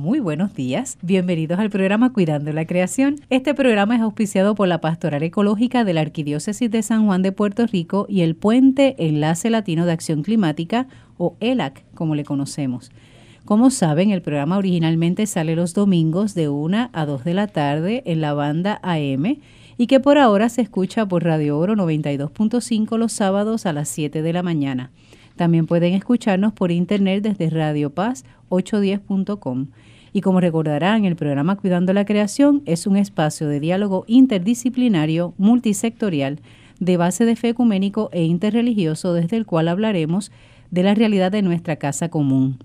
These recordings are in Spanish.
Muy buenos días. Bienvenidos al programa Cuidando la Creación. Este programa es auspiciado por la Pastoral Ecológica de la Arquidiócesis de San Juan de Puerto Rico y el Puente Enlace Latino de Acción Climática, o ELAC, como le conocemos. Como saben, el programa originalmente sale los domingos de 1 a 2 de la tarde en la banda AM y que por ahora se escucha por Radio Oro 92.5 los sábados a las 7 de la mañana. También pueden escucharnos por internet desde Radio Paz 810.com. Y como recordarán, el programa Cuidando la Creación es un espacio de diálogo interdisciplinario, multisectorial, de base de fe ecuménico e interreligioso, desde el cual hablaremos de la realidad de nuestra casa común.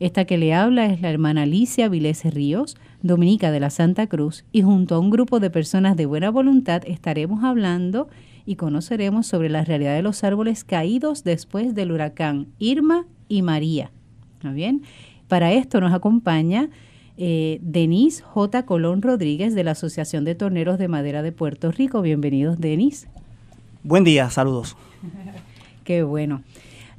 Esta que le habla es la hermana Alicia Vilese Ríos, dominica de la Santa Cruz, y junto a un grupo de personas de buena voluntad estaremos hablando y conoceremos sobre la realidad de los árboles caídos después del huracán Irma y María. bien? Para esto nos acompaña eh, Denise J. Colón Rodríguez de la Asociación de Torneros de Madera de Puerto Rico. Bienvenidos, Denise. Buen día, saludos. Qué bueno.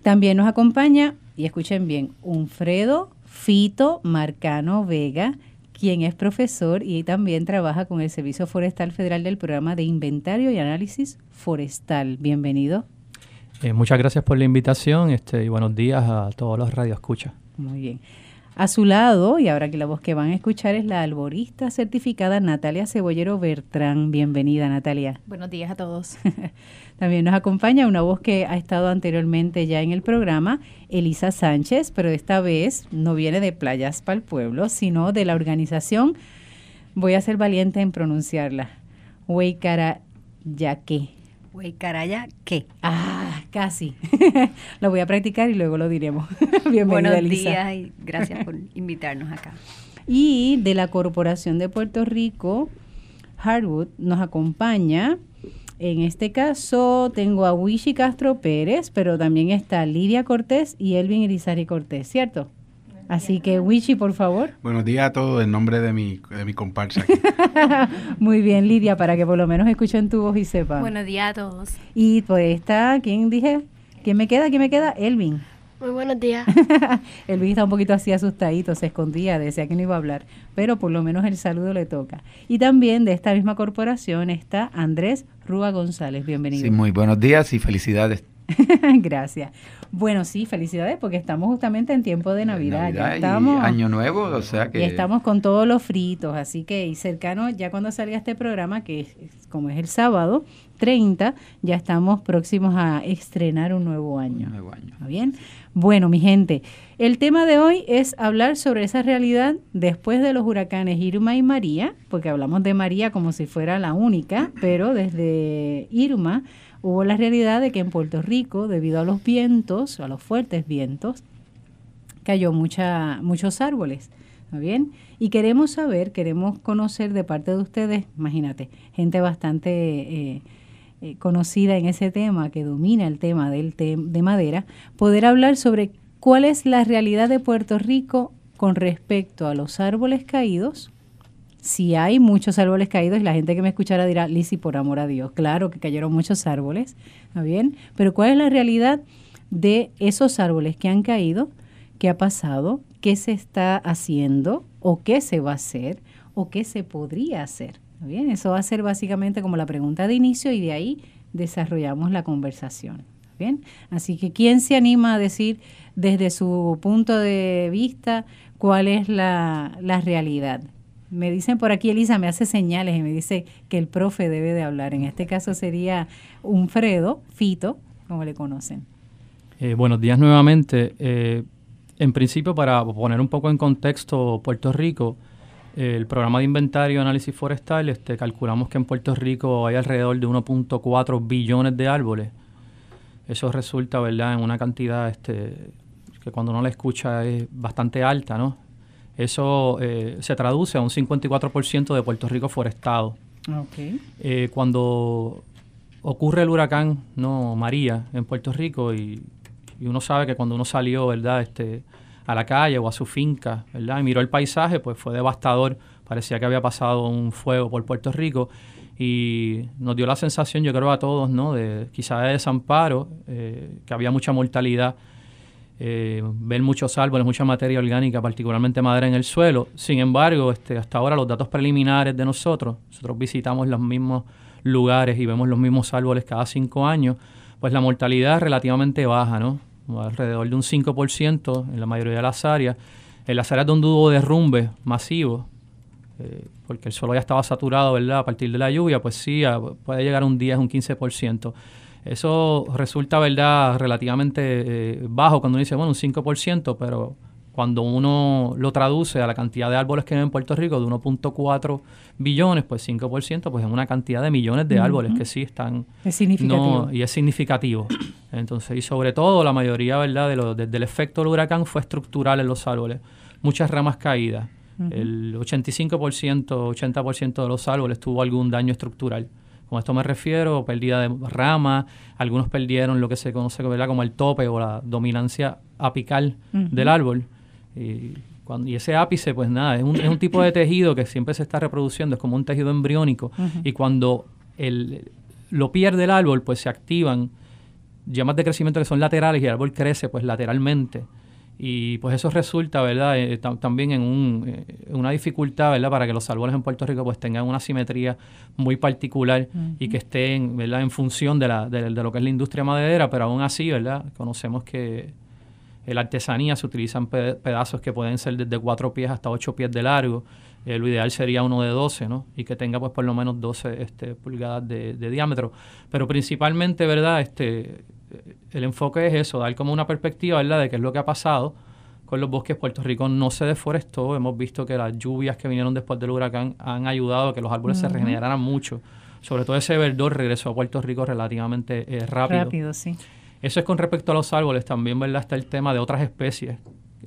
También nos acompaña, y escuchen bien, Unfredo Fito Marcano Vega, quien es profesor y también trabaja con el Servicio Forestal Federal del Programa de Inventario y Análisis Forestal. Bienvenido. Eh, muchas gracias por la invitación este, y buenos días a todos los radioescuchas. Muy bien. A su lado, y ahora que la voz que van a escuchar es la alborista certificada Natalia Cebollero Bertrán. Bienvenida, Natalia. Buenos días a todos. También nos acompaña una voz que ha estado anteriormente ya en el programa, Elisa Sánchez, pero esta vez no viene de Playas para el Pueblo, sino de la organización, voy a ser valiente en pronunciarla, Huaycarayaque. Huaycaraya, ¿qué? Ah, casi. lo voy a practicar y luego lo diremos. Bienvenida, Buenos Elisa. días y gracias por invitarnos acá. Y de la Corporación de Puerto Rico, Hardwood, nos acompaña en este caso tengo a Wishi Castro Pérez, pero también está Lidia Cortés y Elvin Irizarry Cortés, ¿cierto? Así que Wishi, por favor. Buenos días a todos en nombre de mi, de mi comparsa. Muy bien, Lidia, para que por lo menos escuchen tu voz y sepan. Buenos días a todos. Y pues está, ¿quién dije? ¿Quién me queda? ¿Quién me queda? Elvin. Muy buenos días. Elvin está un poquito así asustadito, se escondía, decía que no iba a hablar, pero por lo menos el saludo le toca. Y también de esta misma corporación está Andrés Rúa González. Bienvenido. Sí, muy buenos días y felicidades. Gracias. Bueno, sí, felicidades porque estamos justamente en tiempo de Navidad. ya estamos, año Nuevo, o sea que... Y estamos con todos los fritos, así que y cercano, ya cuando salga este programa, que es, como es el sábado 30, ya estamos próximos a estrenar un nuevo año. Un nuevo año. ¿Está bien? Bueno, mi gente, el tema de hoy es hablar sobre esa realidad después de los huracanes Irma y María, porque hablamos de María como si fuera la única, pero desde Irma hubo la realidad de que en Puerto Rico, debido a los vientos, a los fuertes vientos, cayó mucha, muchos árboles. ¿Está bien? Y queremos saber, queremos conocer de parte de ustedes, imagínate, gente bastante eh, eh, conocida en ese tema, que domina el tema del de madera, poder hablar sobre cuál es la realidad de Puerto Rico con respecto a los árboles caídos, si hay muchos árboles caídos y la gente que me escuchara dirá, Lisi, por amor a Dios, claro que cayeron muchos árboles, ¿está bien? Pero ¿cuál es la realidad de esos árboles que han caído? ¿Qué ha pasado? ¿Qué se está haciendo? ¿O qué se va a hacer? ¿O qué se podría hacer? ¿Está bien? Eso va a ser básicamente como la pregunta de inicio y de ahí desarrollamos la conversación. bien? Así que, ¿quién se anima a decir desde su punto de vista cuál es la, la realidad? Me dicen por aquí, Elisa me hace señales y me dice que el profe debe de hablar. En este caso sería un Fredo, Fito, como le conocen. Eh, buenos días nuevamente. Eh, en principio, para poner un poco en contexto Puerto Rico, eh, el programa de inventario y análisis forestal, este, calculamos que en Puerto Rico hay alrededor de 1.4 billones de árboles. Eso resulta, ¿verdad?, en una cantidad este, que cuando uno la escucha es bastante alta, ¿no? Eso eh, se traduce a un 54% de Puerto Rico forestado. Eh, cuando ocurre el huracán no María en Puerto Rico y, uno sabe que cuando uno salió verdad este a la calle o a su finca verdad y miró el paisaje pues fue devastador. Parecía que había pasado un fuego por Puerto Rico y nos dio la sensación yo creo a todos no de quizás de desamparo eh, que había mucha mortalidad eh, ver muchos árboles, mucha materia orgánica, particularmente madera en el suelo. Sin embargo, este, hasta ahora los datos preliminares de nosotros, nosotros visitamos los mismos lugares y vemos los mismos árboles cada cinco años, pues la mortalidad es relativamente baja, ¿no? Alrededor de un 5% en la mayoría de las áreas. En las áreas donde hubo derrumbe masivo, eh, porque el suelo ya estaba saturado, ¿verdad? A partir de la lluvia, pues sí, puede llegar a un 10, un 15%. Eso resulta, ¿verdad?, relativamente eh, bajo cuando uno dice, bueno, un 5%, pero cuando uno lo traduce a la cantidad de árboles que hay en Puerto Rico, de 1.4 billones, pues 5%, pues es una cantidad de millones de árboles que sí están... Es significativo. y es significativo. Entonces, y sobre todo, la mayoría, ¿verdad?, de lo, del efecto del huracán fue estructural en los árboles. Muchas ramas caídas. El 85%, 80% de los árboles tuvo algún daño estructural. Con esto me refiero, pérdida de ramas, algunos perdieron lo que se conoce como el tope o la dominancia apical del árbol. Y, cuando, y ese ápice, pues nada, es un, es un, tipo de tejido que siempre se está reproduciendo, es como un tejido embriónico. Y cuando el, lo pierde el árbol, pues se activan llamas de crecimiento que son laterales y el árbol crece pues lateralmente y pues eso resulta, ¿verdad? Eh, también en, un, eh, una dificultad, ¿verdad? Para que los árboles en Puerto Rico pues tengan una simetría muy particular y que estén, ¿verdad? En función de, la, de, lo que es la industria maderera, pero aún así, ¿verdad? Conocemos que en la artesanía se utilizan pedazos que pueden ser desde cuatro pies hasta ocho pies de largo. Eh, lo ideal sería uno de 12, ¿no? Y que tenga pues por lo menos 12 este, pulgadas de, de diámetro. Pero principalmente, ¿verdad? Este, el enfoque es eso, dar como una perspectiva, ¿verdad?, de qué es lo que ha pasado con los bosques. Puerto Rico no se deforestó, hemos visto que las lluvias que vinieron después del huracán han ayudado a que los árboles se regeneraran mucho. Sobre todo ese verdor regresó a Puerto Rico relativamente eh, rápido. Rápido, sí. Eso es con respecto a los árboles. También, ¿verdad?, está el tema de otras especies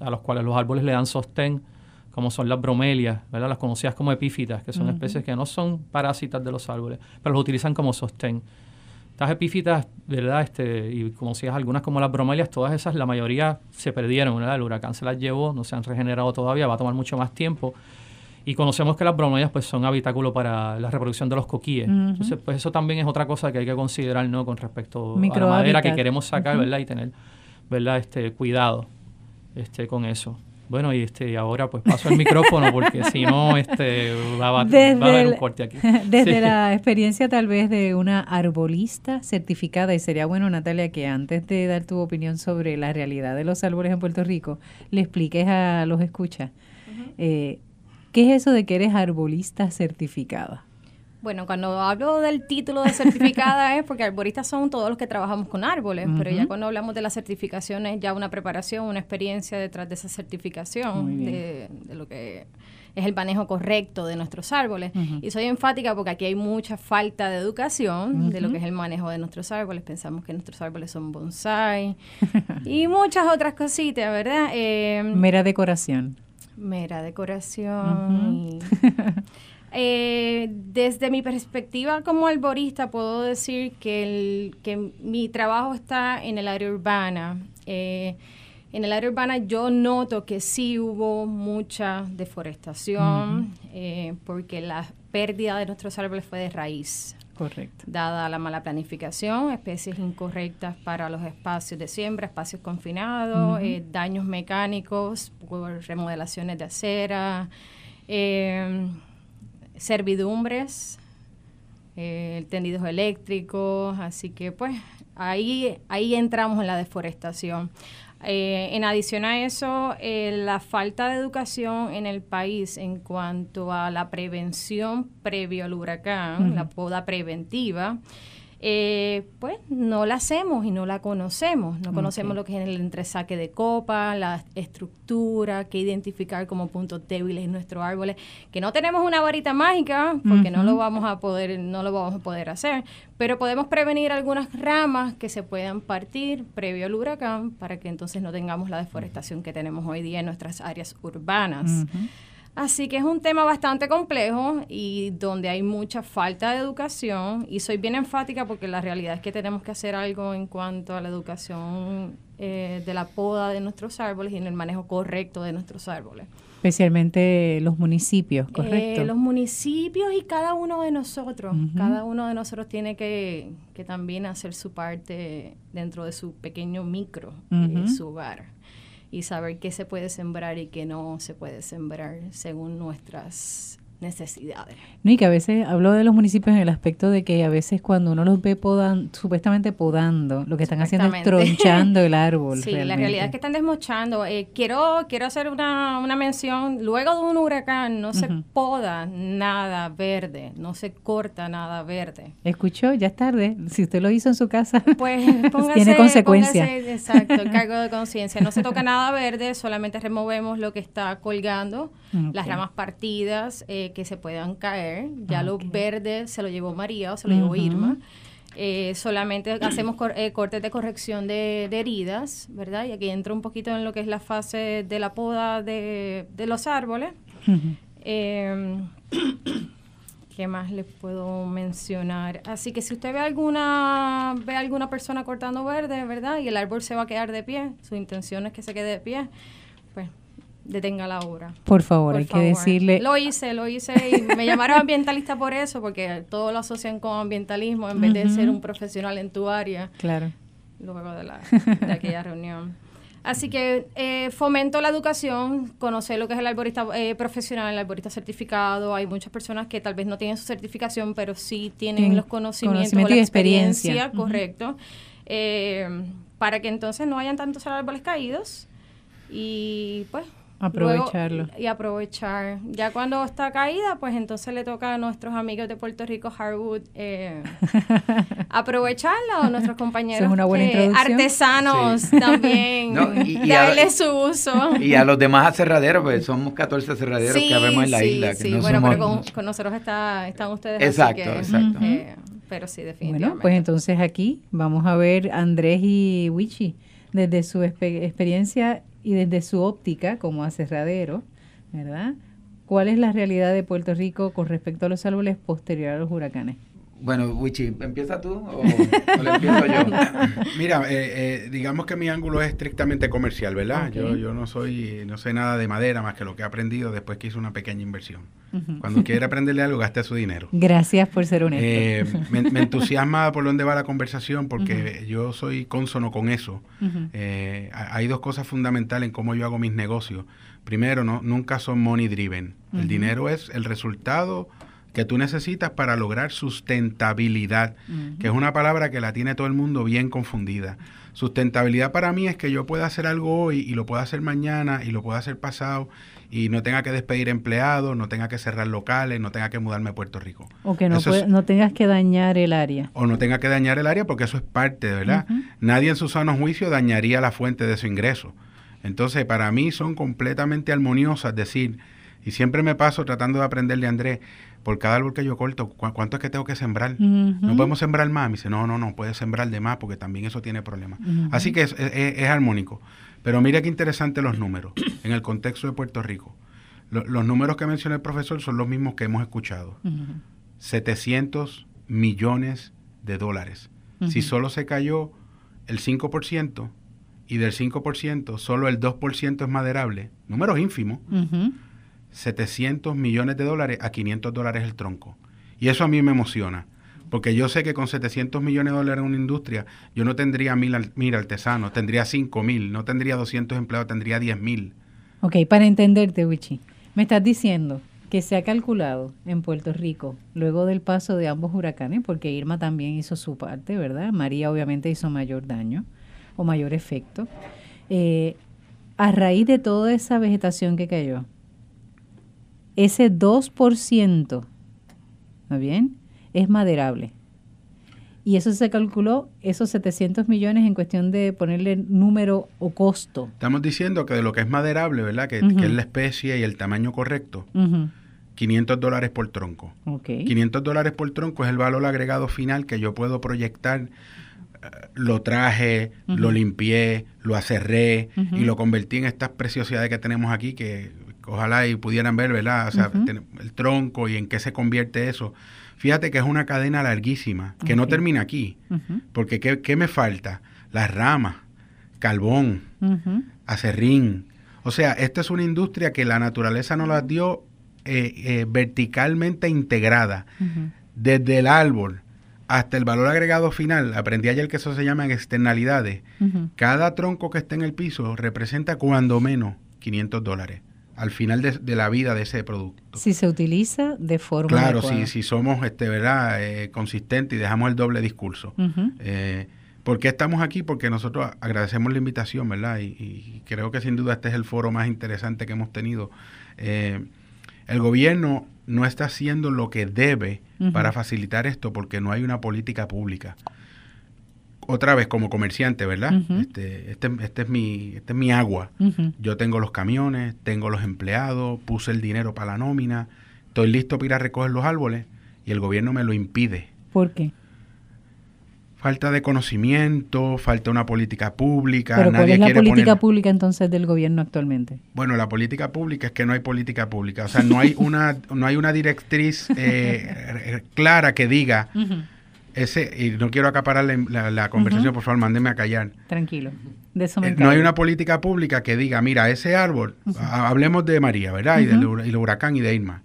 a los cuales los árboles le dan sostén, como son las bromelias, ¿verdad?, las conocidas como epífitas, que son especies que no son parásitas de los árboles, pero los utilizan como sostén. Estas epífitas, ¿verdad? Este, y como decías, algunas como las bromelias, todas esas, la mayoría se perdieron, ¿verdad? El huracán se las llevó, no se han regenerado todavía, va a tomar mucho más tiempo. Y conocemos que las bromelias pues son habitáculo para la reproducción de los coquíes. Entonces, pues eso también es otra cosa que hay que considerar, ¿no? Con respecto a la madera que queremos sacar, ¿verdad? Y tener, ¿verdad? Este, cuidado este, con eso. Bueno, y este ahora pues paso el micrófono porque si no este va, a haber un corte aquí. Desde la experiencia tal vez de una arbolista certificada, y sería bueno Natalia que antes de dar tu opinión sobre la realidad de los árboles en Puerto Rico, le expliques a los escuchas, eh, ¿qué es eso de que eres arbolista certificada? Bueno, cuando hablo del título de certificada es porque arboristas son todos los que trabajamos con árboles, pero ya cuando hablamos de las certificaciones, ya una preparación, una experiencia detrás de esa certificación, de, lo que es el manejo correcto de nuestros árboles. Y soy enfática porque aquí hay mucha falta de educación de lo que es el manejo de nuestros árboles. Pensamos que nuestros árboles son bonsai y muchas otras cositas, ¿verdad? Eh, mera decoración. Mera decoración. Eh, desde mi perspectiva como arborista puedo decir que, el, que mi trabajo está en el área urbana. Eh, en el área urbana yo noto que sí hubo mucha deforestación eh, porque la pérdida de nuestros árboles fue de raíz. Correcto. Dada la mala planificación, especies incorrectas para los espacios de siembra, espacios confinados, daños mecánicos por remodelaciones de acera servidumbres, eh, tendidos eléctricos, así que pues ahí, ahí entramos en la deforestación. Eh, en adición a eso, eh, la falta de educación en el país en cuanto a la prevención previo al huracán, la poda preventiva, eh, pues no la hacemos y no la conocemos. No conocemos lo que es el entresaque de copa, la estructura, que identificar como puntos débiles en nuestros árboles, que no tenemos una varita mágica porque no lo vamos a poder, no lo vamos a poder hacer, pero podemos prevenir algunas ramas que se puedan partir previo al huracán para que entonces no tengamos la deforestación que tenemos hoy día en nuestras áreas urbanas. Así que es un tema bastante complejo y donde hay mucha falta de educación y soy bien enfática porque la realidad es que tenemos que hacer algo en cuanto a la educación eh, de la poda de nuestros árboles y en el manejo correcto de nuestros árboles. Especialmente los municipios, ¿correcto? Eh, los municipios y cada uno de nosotros. Cada uno de nosotros tiene que, que, también hacer su parte dentro de su pequeño micro, uh su hogar. Y saber qué se puede sembrar y qué no se puede sembrar según nuestras necesidades. No, y que a veces hablo de los municipios en el aspecto de que a veces cuando uno los ve podan, supuestamente podando, lo que están haciendo es tronchando el árbol. Sí, la realidad es que están desmochando. Eh, quiero, quiero hacer una, una mención. Luego de un huracán no se poda nada verde, no se corta nada verde. ¿Escuchó? Ya es tarde. Si usted lo hizo en su casa, pues tiene consecuencias. Exacto, el cargo de conciencia. No se toca nada verde, solamente removemos lo que está colgando, las ramas partidas. Eh, que se puedan caer. Ya lo verde se lo llevó María o se lo llevó Irma. Eh, solamente hacemos eh, cortes de corrección de, heridas, ¿verdad? Y aquí entro un poquito en lo que es la fase de la poda de, los árboles. Em, ¿Qué más les puedo mencionar? Así que si usted ve alguna ve alguna persona cortando verde, ¿verdad? Y el árbol se va a quedar de pie, su intención es que se quede de pie, pues detenga la obra. Por favor, hay que decirle. Lo hice, lo hice y me llamaron ambientalista por eso, porque todo lo asocian con ambientalismo en vez de ser un profesional en tu área. Claro. Luego de, la, de aquella reunión. Así que eh, fomento la educación, conocer lo que es el arborista eh, profesional, el arborista certificado. Hay muchas personas que tal vez no tienen su certificación, pero sí tienen los conocimientos o la experiencia, correcto. Eh, para que entonces no hayan tantos árboles caídos y pues Aprovecharlo. y aprovechar. Ya cuando está caída, pues entonces le toca a nuestros amigos de Puerto Rico, Harwood, eh, aprovecharla, o nuestros compañeros artesanos también, darle su uso. Y a los demás aserraderos, pues somos 14 aserraderos que habemos en la isla. sí, bueno, pero con, nosotros está, están ustedes. Exacto, exacto. Eh, pero sí, definitivamente. Bueno, pues entonces aquí vamos a ver Andrés y Wichi desde su experiencia y desde su óptica como aserradero, ¿verdad? ¿Cuál es la realidad de Puerto Rico con respecto a los árboles posteriores a los huracanes? Bueno, Wichi, ¿empieza tú o, o empiezo yo? Mira, eh, eh, digamos que mi ángulo es estrictamente comercial, ¿verdad? Yo, yo no soy, no sé nada de madera más que lo que he aprendido después que hice una pequeña inversión. Cuando quiere aprenderle algo, gaste su dinero. Gracias por ser honesto. Eh, me, entusiasma por dónde va la conversación porque yo soy consono con eso. hay dos cosas fundamentales en cómo yo hago mis negocios. Primero, no, nunca son money driven. El dinero es el resultado que tú necesitas para lograr sustentabilidad, que es una palabra que la tiene todo el mundo bien confundida. Sustentabilidad para mí es que yo pueda hacer algo hoy y lo pueda hacer mañana y lo pueda hacer pasado y no tenga que despedir empleados, no tenga que cerrar locales, no tenga que mudarme a Puerto Rico. O que no, no tengas que dañar el área. O no tenga que dañar el área porque eso es parte, ¿verdad? Nadie en su sano juicio dañaría la fuente de su ingreso. Entonces, para mí son completamente armoniosas, decir, y siempre me paso tratando de aprender de Andrés, por cada árbol que yo corto, ¿cuánto es que tengo que sembrar? No podemos sembrar más. Me dice, no, no, no, puedes sembrar de más porque también eso tiene problemas. Así que es, es, armónico. Pero mira qué interesante los números en el contexto de Puerto Rico. los números que menciona el profesor son los mismos que hemos escuchado. 700 millones de dólares. Si solo se cayó el 5% y del 5% solo el 2% es maderable, números ínfimos, 700 millones de dólares a 500 dólares el tronco. Y eso a mí me emociona, porque yo sé que con 700 millones de dólares en una industria, yo no tendría mil, artesanos, tendría 5 mil, no tendría 200 empleados, tendría 10 mil. Ok, para entenderte, Wichi, me estás diciendo que se ha calculado en Puerto Rico, luego del paso de ambos huracanes, porque Irma también hizo su parte, ¿verdad? María obviamente hizo mayor daño o mayor efecto. Eh, a raíz de toda esa vegetación que cayó, ese 2%, ¿está bien? Es maderable. Y eso se calculó, esos 700 millones en cuestión de ponerle número o costo. Estamos diciendo que de lo que es maderable, ¿verdad? Que, es la especie y el tamaño correcto. 500 dólares por tronco. 500 dólares por tronco es el valor agregado final que yo puedo proyectar. Eh, lo traje, lo limpié, lo acerré y lo convertí en estas preciosidades que tenemos aquí que ojalá y pudieran ver, ¿verdad? O sea, el tronco y en qué se convierte eso. Fíjate que es una cadena larguísima, que no termina aquí, porque ¿qué, me falta? Las ramas, carbón, acerrín. O sea, esta es una industria que la naturaleza nos la dio eh, eh, verticalmente integrada, desde el árbol hasta el valor agregado final, aprendí ayer que eso se llaman externalidades, cada tronco que esté en el piso representa cuando menos 500 dólares al final de, la vida de ese producto. Si se utiliza de forma Claro, si, si somos este, ¿verdad? Eh, consistentes y dejamos el doble discurso. Eh, ¿Por qué estamos aquí? Porque nosotros agradecemos la invitación, ¿verdad? Y, creo que sin duda este es el foro más interesante que hemos tenido. Eh, el gobierno no está haciendo lo que debe para facilitar esto porque no hay una política pública otra vez como comerciante, ¿verdad? este, este, este, es mi, este es mi agua. Yo tengo los camiones, tengo los empleados, puse el dinero para la nómina, estoy listo para ir a recoger los árboles y el gobierno me lo impide. ¿Por qué? Falta de conocimiento, falta una política pública. ¿Pero cuál es la política pública entonces del gobierno actualmente? Bueno, la política pública es que no hay política pública. O sea, no hay una, no hay una directriz eh, clara que diga ese, y no quiero acaparar la, conversación, por favor, mándeme a callar. Tranquilo. Eh, no hay una política pública que diga, mira, ese árbol, hablemos de María, ¿verdad? Y del huracán y de Irma.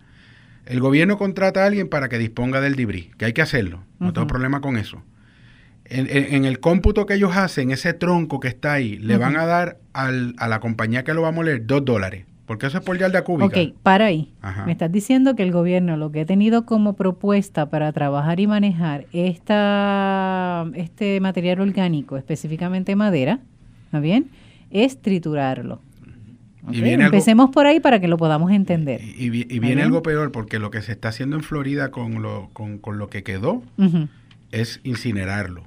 El gobierno contrata a alguien para que disponga del dibrí, que hay que hacerlo, no tengo problema con eso. En, el cómputo que ellos hacen, ese tronco que está ahí, le van a dar al, a la compañía que lo va a moler dos dólares. Porque eso es por yarda cúbica. Ok, para ahí. Me estás diciendo que el gobierno lo que ha tenido como propuesta para trabajar y manejar esta, este material orgánico, específicamente madera, ¿está bien? Es triturarlo. Empecemos por ahí para que lo podamos entender. Y, viene algo peor, porque lo que se está haciendo en Florida con lo, con, lo que quedó es incinerarlo.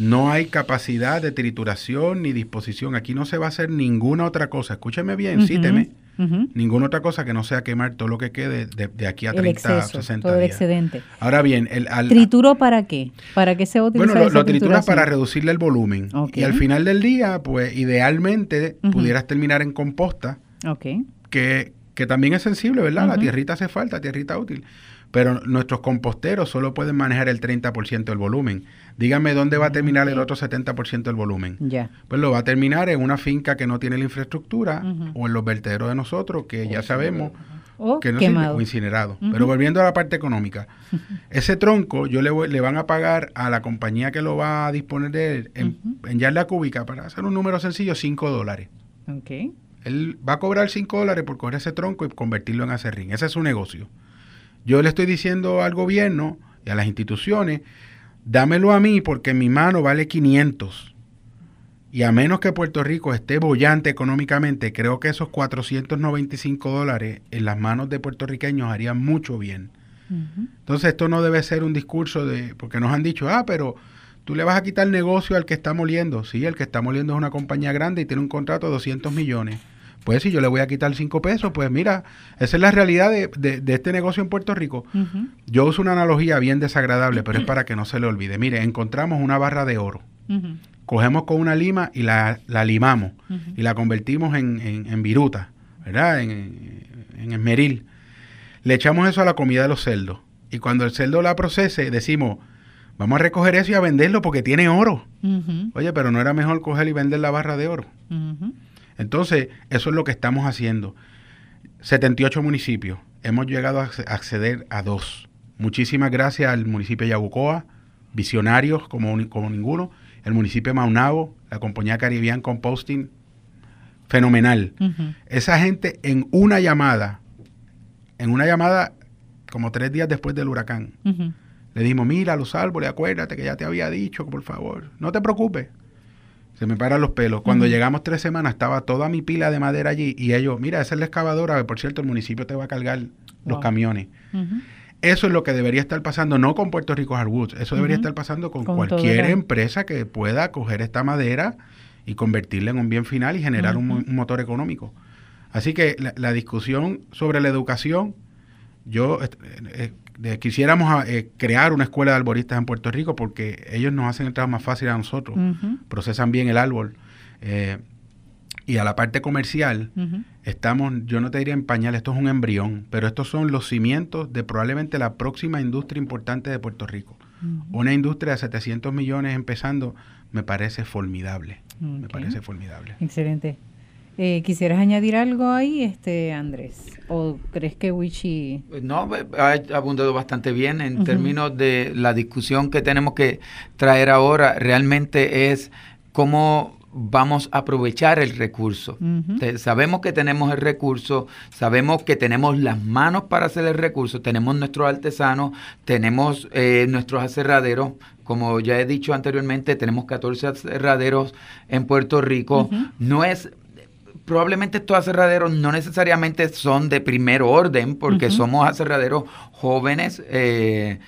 No hay capacidad de trituración ni disposición. Aquí no se va a hacer ninguna otra cosa. Escúcheme bien, cíteme. Ninguna otra cosa que no sea quemar todo lo que quede de, aquí a 30, o 60 todo el excedente. Ahora bien, el, ¿trituro para qué? ¿Para qué se utiliza Bueno, lo, trituras para reducirle el volumen. Y al final del día, pues idealmente pudieras terminar en composta. Que, que también es sensible, ¿verdad? La tierrita hace falta, tierrita útil pero nuestros composteros solo pueden manejar el 30% del volumen. Dígame dónde va a terminar el otro 70% del volumen. Ya. Pues lo va a terminar en una finca que no tiene la infraestructura o en los vertederos de nosotros, que ya sabemos que no sirve, o incinerado. Pero volviendo a la parte económica, ese tronco yo le, le van a pagar a la compañía que lo va a disponer de él en, en yarda cúbica, para hacer un número sencillo, 5 dólares. Okay. Él va a cobrar 5 dólares por coger ese tronco y convertirlo en acerrín. Ese es su negocio. Yo le estoy diciendo al gobierno y a las instituciones, dámelo a mí porque mi mano vale 500. Y a menos que Puerto Rico esté bollante económicamente, creo que esos 495 dólares en las manos de puertorriqueños harían mucho bien. Entonces esto no debe ser un discurso de, porque nos han dicho, ah, pero tú le vas a quitar negocio al que está moliendo. Sí, el que está moliendo es una compañía grande y tiene un contrato de 200 millones. Pues si yo le voy a quitar cinco pesos, pues mira, esa es la realidad de, de, este negocio en Puerto Rico. Yo uso una analogía bien desagradable, pero es para que no se le olvide. Mire, encontramos una barra de oro. Cogemos con una lima y la, la limamos y la convertimos en, en, viruta, ¿verdad? En, en esmeril. Le echamos eso a la comida de los cerdos. Y cuando el cerdo la procese, decimos, vamos a recoger eso y a venderlo porque tiene oro. Oye, pero no era mejor coger y vender la barra de oro. Entonces, eso es lo que estamos haciendo. 78 municipios. Hemos llegado a acceder a dos. Muchísimas gracias al municipio de Yabucoa, visionarios como, como ninguno, el municipio de Maunabo, la compañía Caribbean Composting, fenomenal. Esa gente en una llamada, en una llamada como tres días después del huracán, le dijimos, mira los árboles, acuérdate que ya te había dicho, por favor, no te preocupes, se me paran los pelos. Cuando llegamos tres semanas estaba toda mi pila de madera allí y ellos, mira, esa es la excavadora, que por cierto el municipio te va a cargar los camiones. Eso es lo que debería estar pasando, no con Puerto Rico Hardwoods, eso debería estar pasando con, cualquier empresa que pueda coger esta madera y convertirla en un bien final y generar un, motor económico. Así que la, discusión sobre la educación, yo eh, quisiéramos eh, crear una escuela de arboristas en Puerto Rico porque ellos nos hacen el trabajo más fácil a nosotros, procesan bien el árbol. Eh, y a la parte comercial, estamos, yo no te diría en pañal, esto es un embrión, pero estos son los cimientos de probablemente la próxima industria importante de Puerto Rico. Una industria de 700 millones empezando, me parece formidable. Me parece formidable. Excelente. Eh, ¿Quisieras añadir algo ahí, este Andrés? ¿O crees que Wichi...? No, ha abundado bastante bien en términos de la discusión que tenemos que traer ahora. Realmente es cómo vamos a aprovechar el recurso. Sabemos que tenemos el recurso, sabemos que tenemos las manos para hacer el recurso, tenemos nuestros artesanos, tenemos eh, nuestros aserraderos, como ya he dicho anteriormente, tenemos 14 aserraderos en Puerto Rico. No es probablemente estos aserraderos no necesariamente son de primer orden, porque somos aserraderos jóvenes, eh,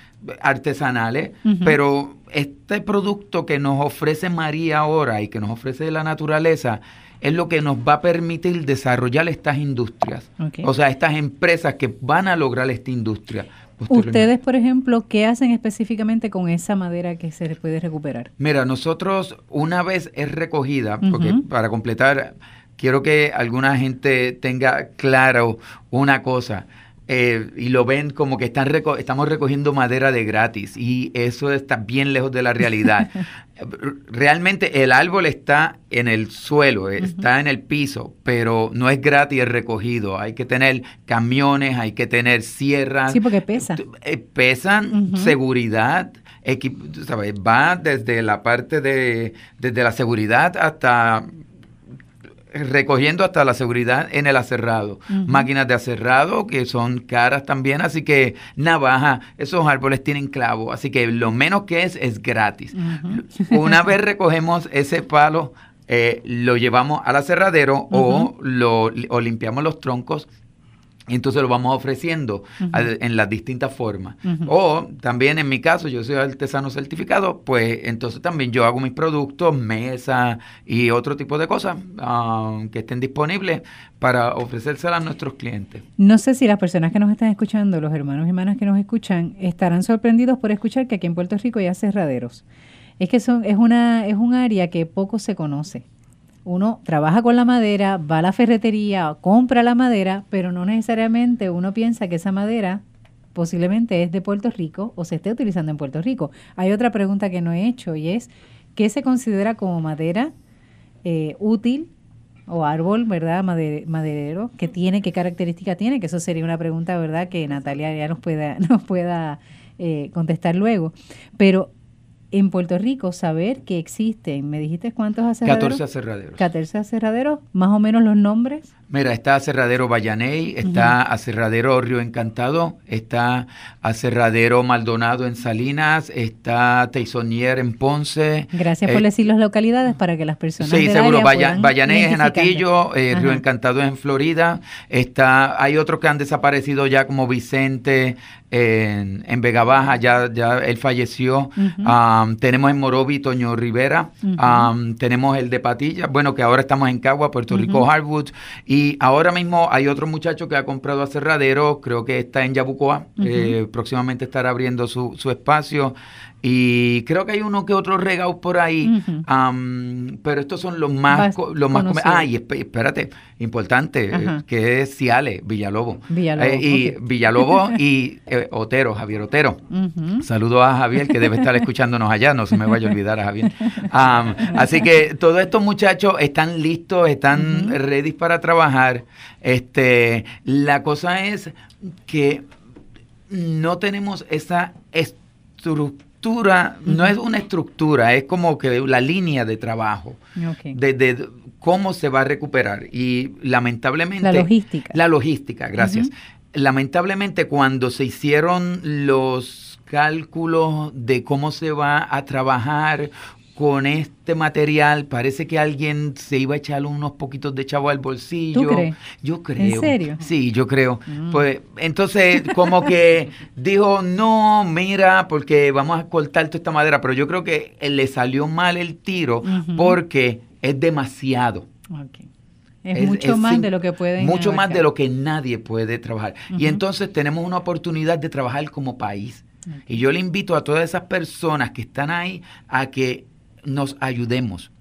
artesanales, pero este producto que nos ofrece María ahora y que nos ofrece la naturaleza es lo que nos va a permitir desarrollar estas industrias, o sea, estas empresas que van a lograr esta industria. Ustedes, por ejemplo, ¿qué hacen específicamente con esa madera que se puede recuperar? Mira, nosotros una vez es recogida, porque para completar, quiero que alguna gente tenga claro una cosa. Eh, y lo ven como que están estamos recogiendo madera de gratis y eso está bien lejos de la realidad. Realmente el árbol está en el suelo, está en el piso, pero no es gratis el recogido. Hay que tener camiones, hay que tener sierras. Sí, porque pesa. Eh, pesan, seguridad, ¿sabes? va desde la parte de, desde la seguridad hasta recogiendo hasta la seguridad en el aserrado. Máquinas de aserrado que son caras también, así que navaja, esos árboles tienen clavo, así que lo menos que es es gratis. Una vez recogemos ese palo, eh, lo llevamos al aserradero o, lo, o limpiamos los troncos entonces lo vamos ofreciendo en las distintas formas. O también en mi caso, yo soy artesano certificado, pues entonces también yo hago mis productos, mesa y otro tipo de cosas um, que estén disponibles para ofrecérselas a nuestros clientes. No sé si las personas que nos están escuchando, los hermanos y hermanas que nos escuchan, estarán sorprendidos por escuchar que aquí en Puerto Rico hay aserraderos. Es que son, es, una, es un área que poco se conoce uno trabaja con la madera, va a la ferretería, compra la madera, pero no necesariamente uno piensa que esa madera posiblemente es de Puerto Rico o se esté utilizando en Puerto Rico. Hay otra pregunta que no he hecho y es, ¿qué se considera como madera eh, útil o árbol, ¿verdad? maderero, ¿qué tiene, qué característica tiene? Que eso sería una pregunta, ¿verdad? Que Natalia ya nos pueda, nos pueda eh, contestar luego. Pero en Puerto Rico saber que existen, ¿me dijiste cuántos aserraderos? 14 aserraderos. 14 aserraderos, más o menos los nombres. Mira, está Aserradero Vallaney, está Aserradero Río Encantado, está Aserradero Maldonado en Salinas, está Teisonier en Ponce. Gracias por eh, decir las localidades para que las personas Sí, seguro, Vallaney es en Atillo, eh, Río Encantado es en Florida, está, hay otros que han desaparecido ya como Vicente en, en Vega Baja, ya, ya él falleció. tenemos en Morovi Toño Rivera, tenemos el de Patilla, bueno, que ahora estamos en Cagua, Puerto Rico, Hardwood, y y ahora mismo hay otro muchacho que ha comprado aserradero, creo que está en Yabucoa, eh, próximamente estará abriendo su, su espacio. Y creo que hay uno que otro regalo por ahí, pero estos son los más, los más Ah, y espérate, importante, eh, que es Ciales, Villalobo. Villalobo eh, y Villalobo y eh, Otero, Javier Otero. Saludo a Javier, que debe estar escuchándonos allá, no se me vaya a olvidar a Javier. así que todos estos muchachos están listos, están ready para trabajar. Este, la cosa es que no tenemos esa estructura no es una estructura, es como que la línea de trabajo, de, cómo se va a recuperar. Y lamentablemente... La logística. La logística, gracias. Lamentablemente cuando se hicieron los cálculos de cómo se va a trabajar con este material, parece que alguien se iba a echar unos poquitos de chavo al bolsillo. ¿Tú crees? Yo creo. ¿En serio? Sí, yo creo. Mm. Pues entonces como que dijo, no, mira, porque vamos a cortar toda esta madera, pero yo creo que le salió mal el tiro porque es demasiado. Es, mucho más de lo que pueden Mucho más de lo que nadie puede trabajar. Y entonces tenemos una oportunidad de trabajar como país. Y yo le invito a todas esas personas que están ahí a que nos ayudemos.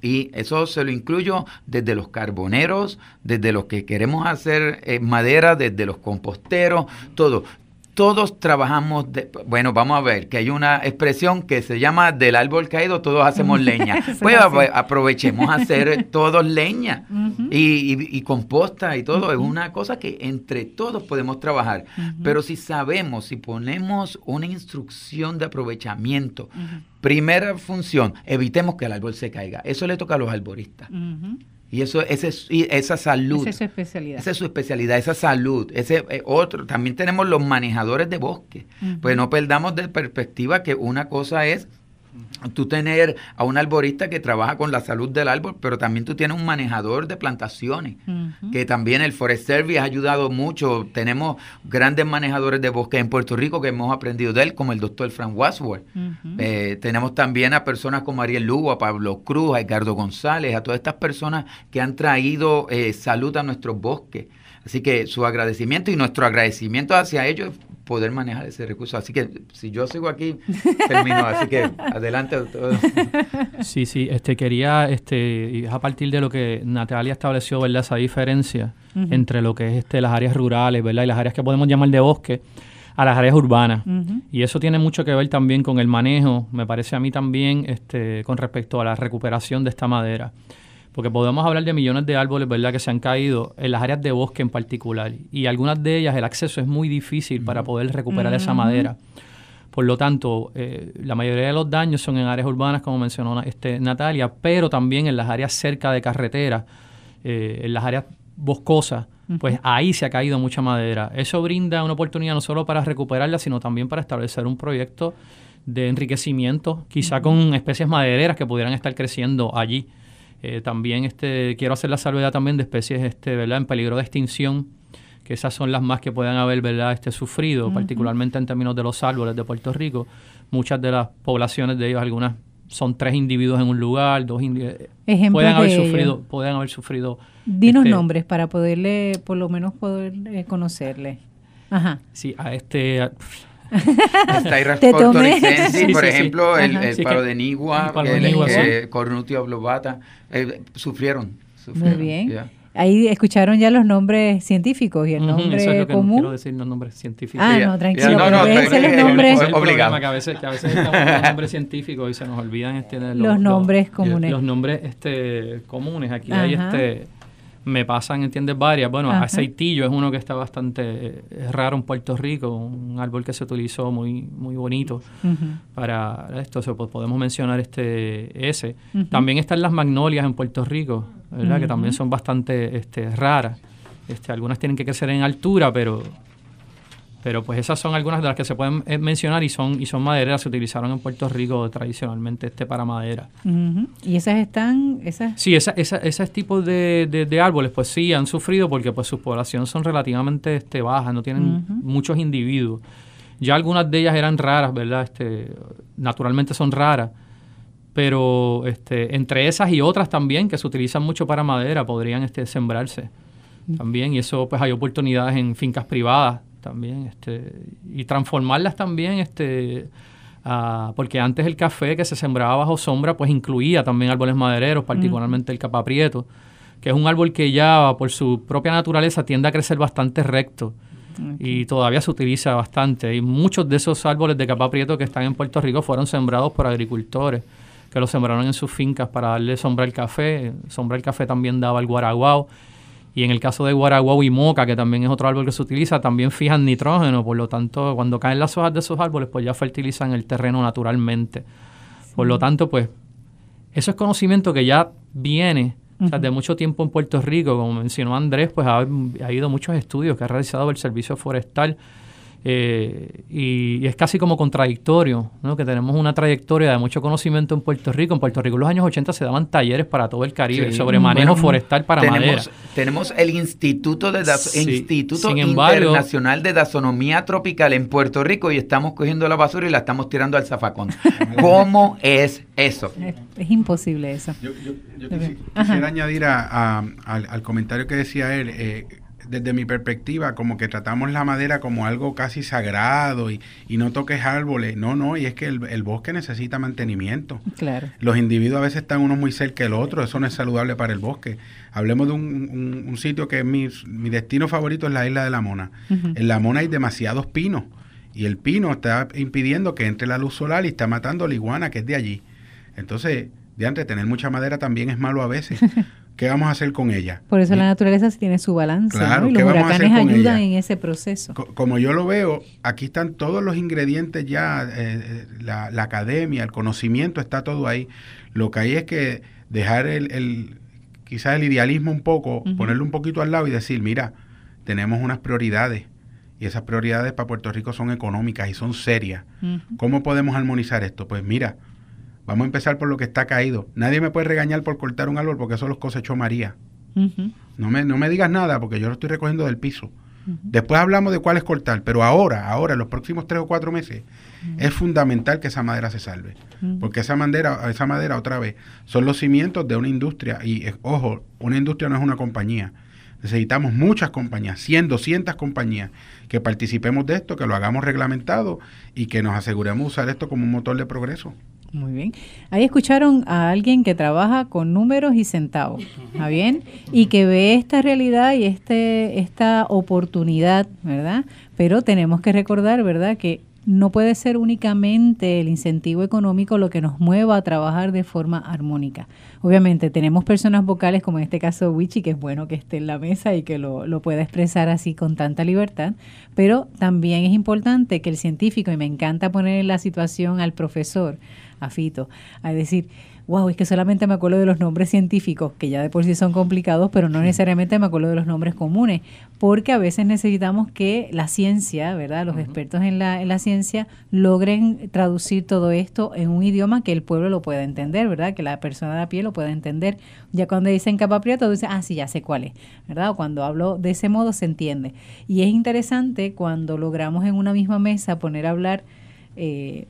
Y eso se lo incluyo desde los carboneros, desde los que queremos hacer eh, madera, desde los composteros, todo. Todos trabajamos, de, bueno, vamos a ver, que hay una expresión que se llama del árbol caído todos hacemos leña. pues aprovechemos a hacer todos leña y, composta y todo. Es una cosa que entre todos podemos trabajar. Pero si sabemos, si ponemos una instrucción de aprovechamiento, primera función, evitemos que el árbol se caiga. Eso le toca a los arboristas. Y eso, ese, esa salud. Esa es su especialidad. Esa es su especialidad, esa salud. Ese eh, otro. También tenemos los manejadores de bosque. Pues no perdamos de perspectiva que una cosa es tú tener a un arborista que trabaja con la salud del árbol, pero también tú tienes un manejador de plantaciones, que también el Forest Service ha ayudado mucho. Tenemos grandes manejadores de bosque en Puerto Rico que hemos aprendido de él, como el doctor Frank Wasworth. Eh, tenemos también a personas como Ariel Lugo, a Pablo Cruz, a Edgardo González, a todas estas personas que han traído eh, salud a nuestros bosques. Así que su agradecimiento y nuestro agradecimiento hacia ellos poder manejar ese recurso. Así que si yo sigo aquí, termino. Así que adelante. Sí, sí, este quería, este, a partir de lo que Natalia estableció, ¿verdad? Esa diferencia entre lo que es este, las áreas rurales, ¿verdad? Y las áreas que podemos llamar de bosque a las áreas urbanas. Y eso tiene mucho que ver también con el manejo, me parece a mí también, este, con respecto a la recuperación de esta madera porque podemos hablar de millones de árboles, ¿verdad?, que se han caído en las áreas de bosque en particular. Y algunas de ellas el acceso es muy difícil para poder recuperar esa madera. Por lo tanto, eh, la mayoría de los daños son en áreas urbanas, como mencionó este, Natalia, pero también en las áreas cerca de carreteras, eh, en las áreas boscosas, pues ahí se ha caído mucha madera. Eso brinda una oportunidad no solo para recuperarla, sino también para establecer un proyecto de enriquecimiento, quizá con especies madereras que pudieran estar creciendo allí. Eh, también este, quiero hacer la salvedad también de especies este, ¿verdad? en peligro de extinción, que esas son las más que puedan haber ¿verdad? Este, sufrido, particularmente en términos de los árboles de Puerto Rico. Muchas de las poblaciones de ellos, algunas son tres individuos en un lugar, dos individuos. Pueden haber sufrido, pueden haber sufrido. Dinos este, nombres para poderle, por lo menos poder eh, conocerle. Ajá. Sí, a este Está por ejemplo, el, el, paro de Nigua, el, Cornutio oblobata, eh, sufrieron, Muy bien. Ahí escucharon ya los nombres científicos y el nombre eso es lo que común. No quiero decir los nombres científicos. Ah, no, tranquilo. No, no, es el nombre obligado. Que a veces, que a veces estamos los nombres científicos y se nos olvidan este, los, los, nombres comunes. Los nombres este, comunes. Aquí hay este me pasan, ¿entiendes? Varias. Bueno, aceitillo es uno que está bastante raro en Puerto Rico, un árbol que se utilizó muy, muy bonito para esto. Pues, podemos mencionar este ese. También están las magnolias en Puerto Rico, ¿verdad? Que también son bastante este, raras. Este, algunas tienen que crecer en altura, pero pero pues esas son algunas de las que se pueden eh, mencionar y son y son madereras, se utilizaron en Puerto Rico tradicionalmente este para madera. ¿Y esas están? Esas? Sí, esa, esa, esos tipos de, de, árboles pues sí han sufrido porque pues sus poblaciones son relativamente este, bajas, no tienen muchos individuos. Ya algunas de ellas eran raras, ¿verdad? Este, naturalmente son raras, pero este, entre esas y otras también que se utilizan mucho para madera podrían este, sembrarse también y eso pues hay oportunidades en fincas privadas también, este, y transformarlas también, este, porque antes el café que se sembraba bajo sombra, pues incluía también árboles madereros, particularmente el capaprieto, que es un árbol que ya por su propia naturaleza tiende a crecer bastante recto. Y todavía se utiliza bastante. Y muchos de esos árboles de capaprieto que están en Puerto Rico fueron sembrados por agricultores que los sembraron en sus fincas para darle sombra al café. Sombra al café también daba el guaraguao y en el caso de guaraguao y moca, que también es otro árbol que se utiliza, también fijan nitrógeno. Por lo tanto, cuando caen las hojas de esos árboles, pues ya fertilizan el terreno naturalmente. Por lo tanto, pues eso es conocimiento que ya viene de mucho tiempo en Puerto Rico. Como mencionó Andrés, pues ha, ha habido muchos estudios que ha realizado el Servicio Forestal eh, y, es casi como contradictorio, ¿no? que tenemos una trayectoria de mucho conocimiento en Puerto Rico. En Puerto Rico en los años 80 se daban talleres para todo el Caribe sobre manejo forestal para tenemos, madera. Tenemos el Instituto, de Instituto Internacional de Dasonomía Tropical en Puerto Rico y estamos cogiendo la basura y la estamos tirando al zafacón. ¿Cómo es eso? Es, imposible eso. Yo, quisiera añadir al, al, comentario que decía él. Eh, desde mi perspectiva, como que tratamos la madera como algo casi sagrado y, no toques árboles. No, no, y es que el, bosque necesita mantenimiento. Claro. Los individuos a veces están uno muy cerca del otro, eso no es saludable para el bosque. Hablemos de un, sitio que es mi, mi, destino favorito, es la isla de La Mona. En La Mona hay demasiados pinos Y el pino está impidiendo que entre la luz solar y está matando la iguana que es de allí. Entonces, de antes, tener mucha madera también es malo a veces. ¿Qué vamos a hacer con ella? Por eso la naturaleza tiene su balance claro, y los huracanes ayudan en ese proceso. como yo lo veo, aquí están todos los ingredientes ya, eh, eh, la, academia, el conocimiento, está todo ahí. Lo que hay es que dejar el, el quizás el idealismo un poco, ponerlo un poquito al lado y decir, mira, tenemos unas prioridades y esas prioridades para Puerto Rico son económicas y son serias. ¿Cómo podemos armonizar esto? Pues mira, Vamos a empezar por lo que está caído. Nadie me puede regañar por cortar un árbol porque eso los cosechó María. no, me, no me digas nada porque yo lo estoy recogiendo del piso. Después hablamos de cuál es cortar, pero ahora, ahora, en los próximos tres o cuatro meses, es fundamental que esa madera se salve. Porque esa madera, esa madera, otra vez, son los cimientos de una industria. Y eh, ojo, una industria no es una compañía. Necesitamos muchas compañías, 100, 200 compañías, que participemos de esto, que lo hagamos reglamentado y que nos aseguremos usar esto como un motor de progreso. Muy bien. Ahí escucharon a alguien que trabaja con números y centavos, ¿está bien? Y que ve esta realidad y este esta oportunidad, ¿verdad? Pero tenemos que recordar, ¿verdad? Que no puede ser únicamente el incentivo económico lo que nos mueva a trabajar de forma armónica. Obviamente tenemos personas vocales, como en este caso Wichi, que es bueno que esté en la mesa y que lo, lo pueda expresar así con tanta libertad, pero también es importante que el científico, y me encanta poner en la situación al profesor, a Fito, a decir, wow, es que solamente me acuerdo de los nombres científicos, que ya de por sí son complicados, pero no necesariamente me acuerdo de los nombres comunes, porque a veces necesitamos que la ciencia, ¿verdad? Los expertos en la, en la ciencia logren traducir todo esto en un idioma que el pueblo lo pueda entender, ¿verdad? Que la persona de a pie lo pueda entender. Ya cuando dicen capa prieto, dicen, ah, sí, ya sé cuál es, ¿verdad? O cuando hablo de ese modo se entiende. Y es interesante cuando logramos en una misma mesa poner a hablar eh,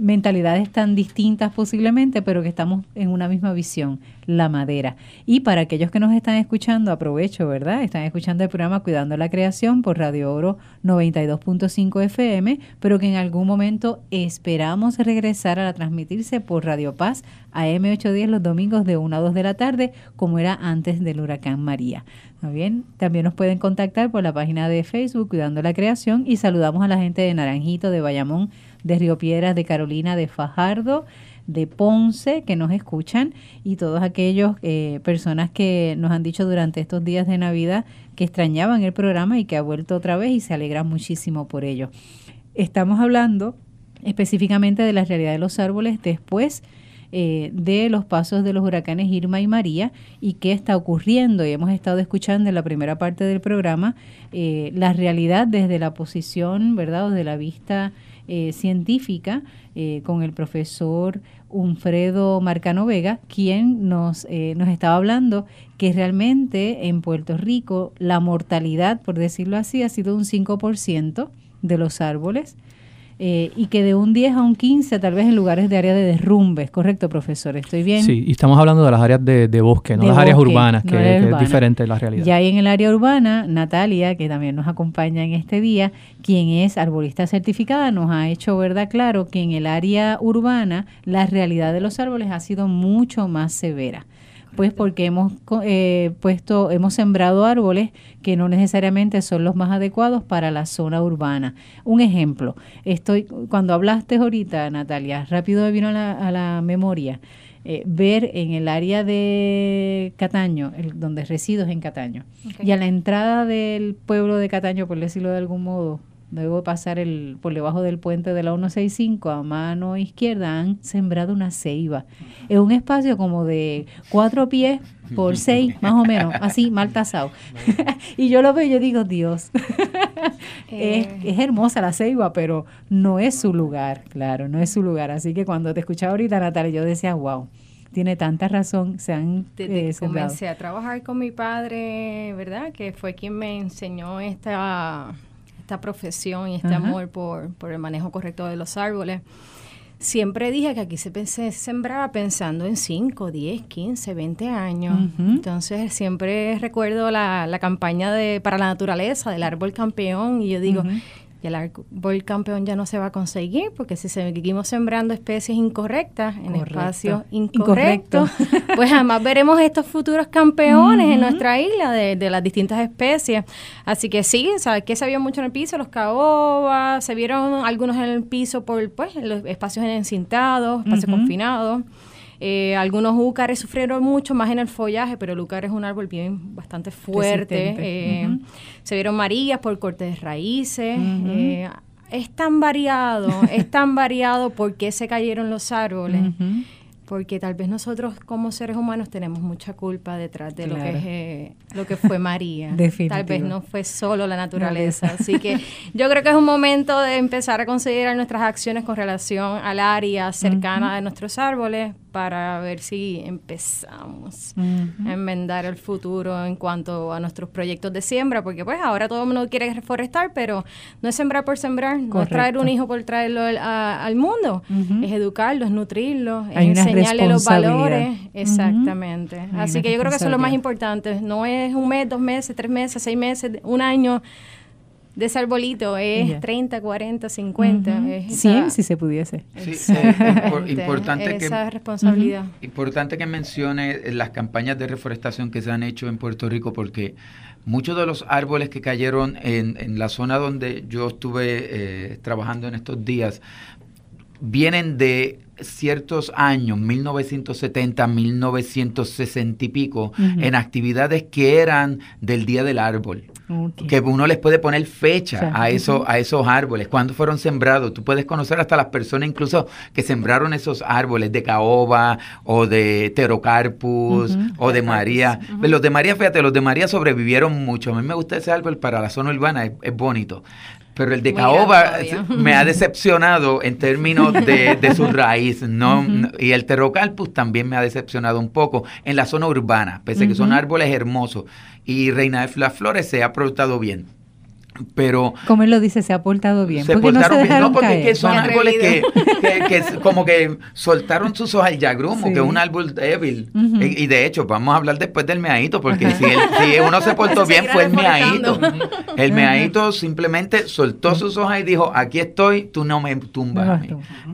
mentalidades tan distintas posiblemente, pero que estamos en una misma visión, la madera. Y para aquellos que nos están escuchando, aprovecho, ¿verdad? Están escuchando el programa Cuidando la Creación por Radio Oro 92.5 FM, pero que en algún momento esperamos regresar a transmitirse por Radio Paz a M810 los domingos de 1 a 2 de la tarde, como era antes del huracán María. bien? También nos pueden contactar por la página de Facebook Cuidando la Creación y saludamos a la gente de Naranjito, de Bayamón, de Río Piedras, de Carolina, de Fajardo, de Ponce que nos escuchan y todos aquellos eh, personas que nos han dicho durante estos días de Navidad que extrañaban el programa y que ha vuelto otra vez y se alegran muchísimo por ello. Estamos hablando específicamente de la realidad de los árboles después eh, de los pasos de los huracanes Irma y María y qué está ocurriendo. Y hemos estado escuchando en la primera parte del programa eh, la realidad desde la posición, ¿verdad?, o de la vista eh, científica eh, con el profesor Unfredo Marcano Vega, quien nos, eh, nos estaba hablando que realmente en Puerto Rico la mortalidad, por decirlo así, ha sido un 5% de los árboles eh, y que de un 10 a un 15 tal vez en lugares de área de derrumbes, ¿correcto, profesor? ¿Estoy bien? Sí, y estamos hablando de las áreas de, bosque, no las áreas urbanas, que, es diferente la realidad. Ya en el área urbana, Natalia, que también nos acompaña en este día, quien es arbolista certificada, nos ha hecho verdad claro que en el área urbana la realidad de los árboles ha sido mucho más severa pues porque hemos eh, puesto, hemos sembrado árboles que no necesariamente son los más adecuados para la zona urbana. Un ejemplo, estoy, cuando hablaste ahorita, Natalia, rápido me vino a la, memoria. Eh, ver en el área de Cataño, donde resido es en Cataño, y a la entrada del pueblo de Cataño, por decirlo de algún modo, luego pasar el, por debajo del puente de la 165 a mano izquierda, han sembrado una ceiba. Es un espacio como de cuatro pies por seis, más o menos, así, mal tasado. y yo lo veo y yo digo, Dios, es, eh. es, hermosa la ceiba, pero no es su lugar, claro, no es su lugar. Así que cuando te escuchaba ahorita, Natalia, yo decía, wow tiene tanta razón, se han Desde eh, comencé a trabajar con mi padre, ¿verdad? Que fue quien me enseñó esta esta profesión y este amor por, por, el manejo correcto de los árboles, siempre dije que aquí se, pensé, sembraba pensando en 5, 10, 15, 20 años. Entonces siempre recuerdo la, la, campaña de para la naturaleza del árbol campeón y yo digo, y el árbol campeón ya no se va a conseguir porque si seguimos sembrando especies incorrectas en espacios incorrectos, pues jamás veremos estos futuros campeones en nuestra isla de, las distintas especies. Así que sí, ¿sabes qué se vio mucho en el piso? Los caobas, se vieron algunos en el piso por pues, los espacios encintados, espacios confinados. Eh, algunos úcares sufrieron mucho más en el follaje, pero el úcar es un árbol bien bastante fuerte. Eh, se vieron marillas por cortes de raíces. Eh, es tan variado, es tan variado porque se cayeron los árboles porque tal vez nosotros como seres humanos tenemos mucha culpa detrás de lo que es, eh, lo que fue María. Tal vez no fue solo la naturaleza. Así que yo creo que es un momento de empezar a considerar nuestras acciones con relación al área cercana de nuestros árboles para ver si empezamos a enmendar el futuro en cuanto a nuestros proyectos de siembra, porque pues ahora todo el mundo quiere reforestar, pero no es sembrar por sembrar, no es traer un hijo por traerlo al, mundo, es educarlo, es nutrirlo, es enseñarle los valores, exactamente. Así que yo creo que eso es lo más importante, no es un mes, dos meses, tres meses, seis meses, un año, de ese arbolito es 30, 40, 50. 100 si se pudiese. Sí, importante esa que, responsabilidad. Importante que mencione las campañas de reforestación que se han hecho en Puerto Rico porque muchos de los árboles que cayeron en, en la zona donde yo estuve eh, trabajando en estos días vienen de ciertos años, 1970, 1960 y pico, en actividades que eran del Día del Árbol. Que uno les puede poner fecha a, eso, a esos árboles, cuando fueron sembrados. Tú puedes conocer hasta las personas incluso que sembraron esos árboles de caoba o de terocarpus o de María. Los de María, fíjate, los de María sobrevivieron mucho. A mí me gusta ese árbol para la zona urbana, es bonito pero el de caoba me ha decepcionado en términos de, su raíz, ¿no? Y el terrocalpus también me ha decepcionado un poco en la zona urbana, pese a que son árboles hermosos. Y Reina de las Flores se ha portado bien pero como él lo dice se ha portado bien. Se portaron bien. No porque son árboles que, como que soltaron sus hojas el yagrumo que es un árbol débil. Y, de hecho vamos a hablar después del meadito porque si, uno se portó bien fue el meadito. el meadito simplemente soltó sus hojas y dijo aquí estoy tú no me tumbas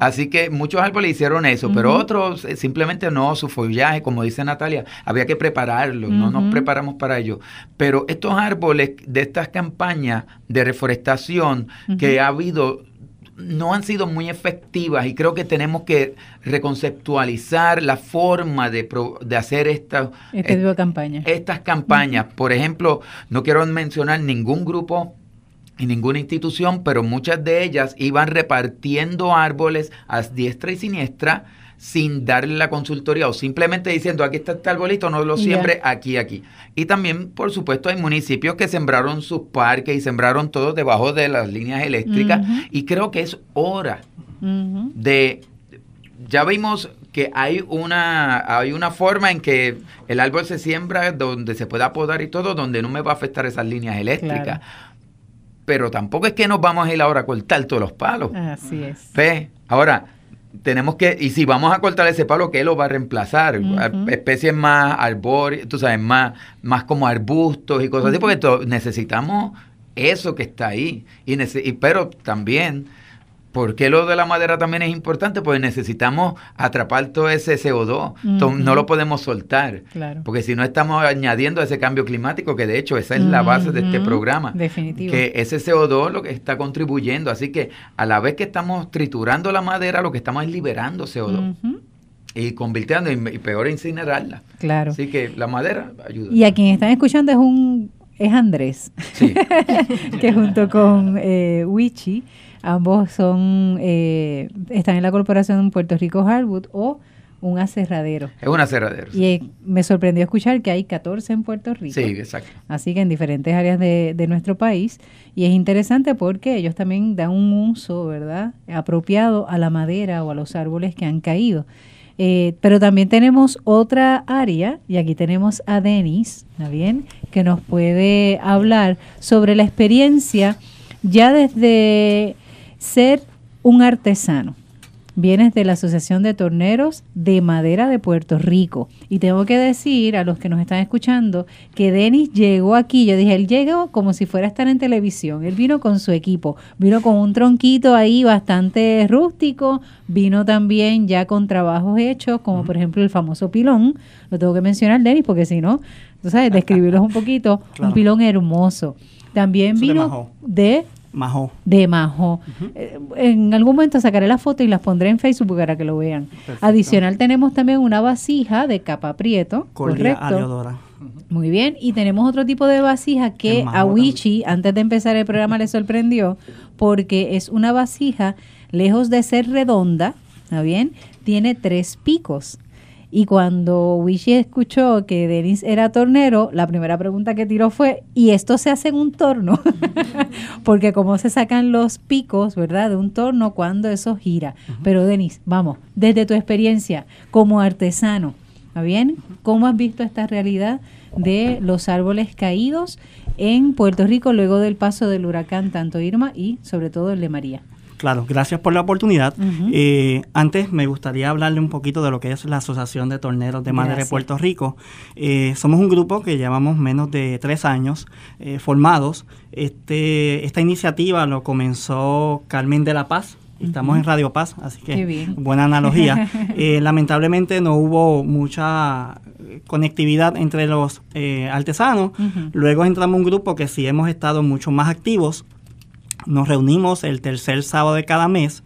así que muchos árboles hicieron eso pero otros eh, simplemente no su follaje como dice Natalia había que prepararlo no nos preparamos para ello. Pero estos árboles de estas campañas de reforestación que ha habido no han sido muy efectivas y creo que tenemos que reconceptualizar la forma de, de hacer esta, este campaña. estas campañas. Por ejemplo, no quiero mencionar ningún grupo y ninguna institución, pero muchas de ellas iban repartiendo árboles a diestra y siniestra sin darle la consultoría o simplemente diciendo aquí está este arbolito, no lo siembre aquí, aquí. Y también, por supuesto, hay municipios que sembraron sus parques y sembraron todo debajo de las líneas eléctricas y creo que es hora de... Ya vimos que hay una, hay una forma en que el árbol se siembra donde se pueda podar y todo, donde no me va a afectar esas líneas eléctricas. Pero tampoco es que nos vamos a ir ahora a cortar todos los palos. Así es. Ahora, tenemos que, y si vamos a cortar ese palo, ¿qué lo va a reemplazar? Especies más arbóreas, tú sabes, más, más como arbustos y cosas así, porque necesitamos eso que está ahí. Y, y pero también ¿Por qué lo de la madera también es importante? Pues necesitamos atrapar todo ese CO2, no lo podemos soltar, porque si no estamos añadiendo ese cambio climático, que de hecho esa es la base de este programa, Definitivo. que ese CO2 lo que está contribuyendo, así que a la vez que estamos triturando la madera, lo que estamos es liberando CO2. Y convirtiendo, y, peor incinerarla. Claro. Así que la madera ayuda. Y a quien están escuchando es un es Andrés, que junto con eh, Wichi Ambos son eh, están en la corporación Puerto Rico Hardwood o un aserradero. Es un aserradero. Y eh, me sorprendió escuchar que hay 14 en Puerto Rico. Sí, exacto. Así que en diferentes áreas de, nuestro país. Y es interesante porque ellos también dan un uso, ¿verdad?, apropiado a la madera o a los árboles que han caído. Eh, pero también tenemos otra área, y aquí tenemos a Denis, ¿está bien?, que nos puede hablar sobre la experiencia ya desde ser un artesano. vienes de la Asociación de Torneros de Madera de Puerto Rico. Y tengo que decir a los que nos están escuchando que Denis llegó aquí. Yo dije, él llegó como si fuera a estar en televisión. Él vino con su equipo, vino con un tronquito ahí bastante rústico, vino también ya con trabajos hechos, como por ejemplo el famoso pilón. Lo tengo que mencionar, Denis, porque si no, tú sabes, describirlos un poquito. Un pilón hermoso. También vino de Majo. De Majo. Eh, en algún momento sacaré la foto y las pondré en Facebook para que lo vean. Adicional tenemos también una vasija de capa prieto. correcto. Muy bien. Y tenemos otro tipo de vasija que a Wichi, antes de empezar el programa, le sorprendió porque es una vasija, lejos de ser redonda, ¿está bien? Tiene tres picos. Y cuando Wishi escuchó que Denis era tornero, la primera pregunta que tiró fue, ¿y esto se hace en un torno? Porque cómo se sacan los picos, ¿verdad? De un torno cuando eso gira. Pero Denis, vamos, desde tu experiencia como artesano, ¿está bien? ¿Cómo has visto esta realidad de los árboles caídos en Puerto Rico luego del paso del huracán tanto Irma y sobre todo el de María? Claro, gracias por la oportunidad. Eh, antes me gustaría hablarle un poquito de lo que es la Asociación de Torneros de Madre de Puerto Rico. Eh, somos un grupo que llevamos menos de tres años eh, formados. Este, esta iniciativa lo comenzó Carmen de la Paz, Estamos en Radio Paz, así que buena analogía. lamentablemente no hubo mucha conectividad entre los artesanos. Luego entramos un grupo que sí hemos estado mucho más activos nos reunimos el tercer sábado de cada mes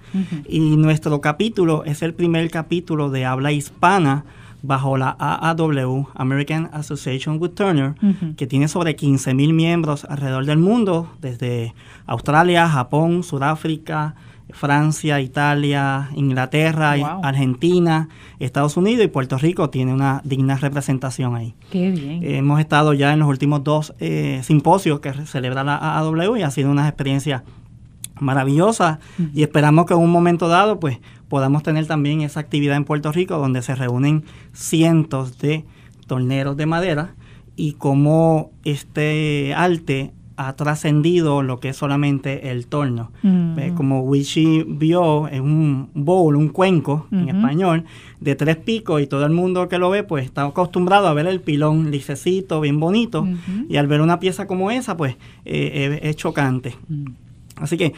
y nuestro capítulo es el primer capítulo de habla hispana bajo la AAW, American Association with Turner, que tiene sobre 15 mil miembros alrededor del mundo, desde Australia, Japón, Sudáfrica, Francia, Italia, Inglaterra, Argentina, Estados Unidos y Puerto Rico tiene una digna representación ahí. Qué bien. hemos estado ya en los últimos dos eh, simposios que celebra la AAW y ha sido una experiencia maravillosa y esperamos que en un momento dado pues podamos tener también esa actividad en Puerto Rico donde se reúnen cientos de torneros de madera y como este arte ha trascendido lo que es solamente el torno. Como Wichi vio, es un bowl, un cuenco en español, de tres picos y todo el mundo que lo ve pues está acostumbrado a ver el pilón licecito, bien bonito, y al ver una pieza como esa pues eh, es, chocante. Así que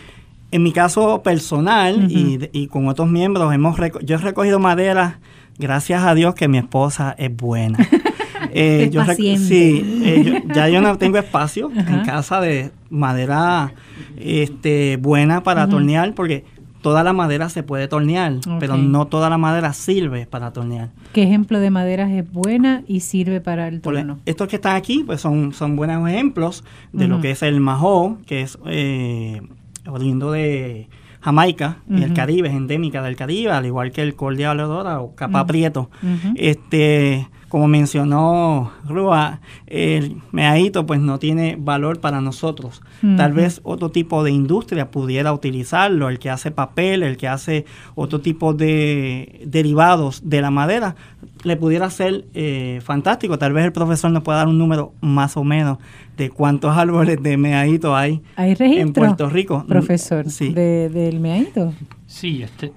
en mi caso personal y, con otros miembros, hemos yo he recogido madera, gracias a Dios que mi esposa es buena. Eh, yo sí, eh, ya yo no tengo espacio en casa de madera este, buena para tornear, porque toda la madera se puede tornear, pero no toda la madera sirve para tornear. ¿Qué ejemplo de madera es buena y sirve para el torno? estos que están aquí pues son, son buenos ejemplos de lo que es el majó, que es eh, oriundo de Jamaica, y el Caribe, es endémica del Caribe, al igual que el cordial o capa prieto. Este como mencionó Rúa, el meadito pues no tiene valor para nosotros. Tal vez otro tipo de industria pudiera utilizarlo, el que hace papel, el que hace otro tipo de derivados de la madera, le pudiera ser eh, fantástico. Tal vez el profesor nos pueda dar un número más o menos de cuántos árboles de meadito hay, ¿Hay en Puerto Rico. Profesor, sí. de, del meadito. Sí, este,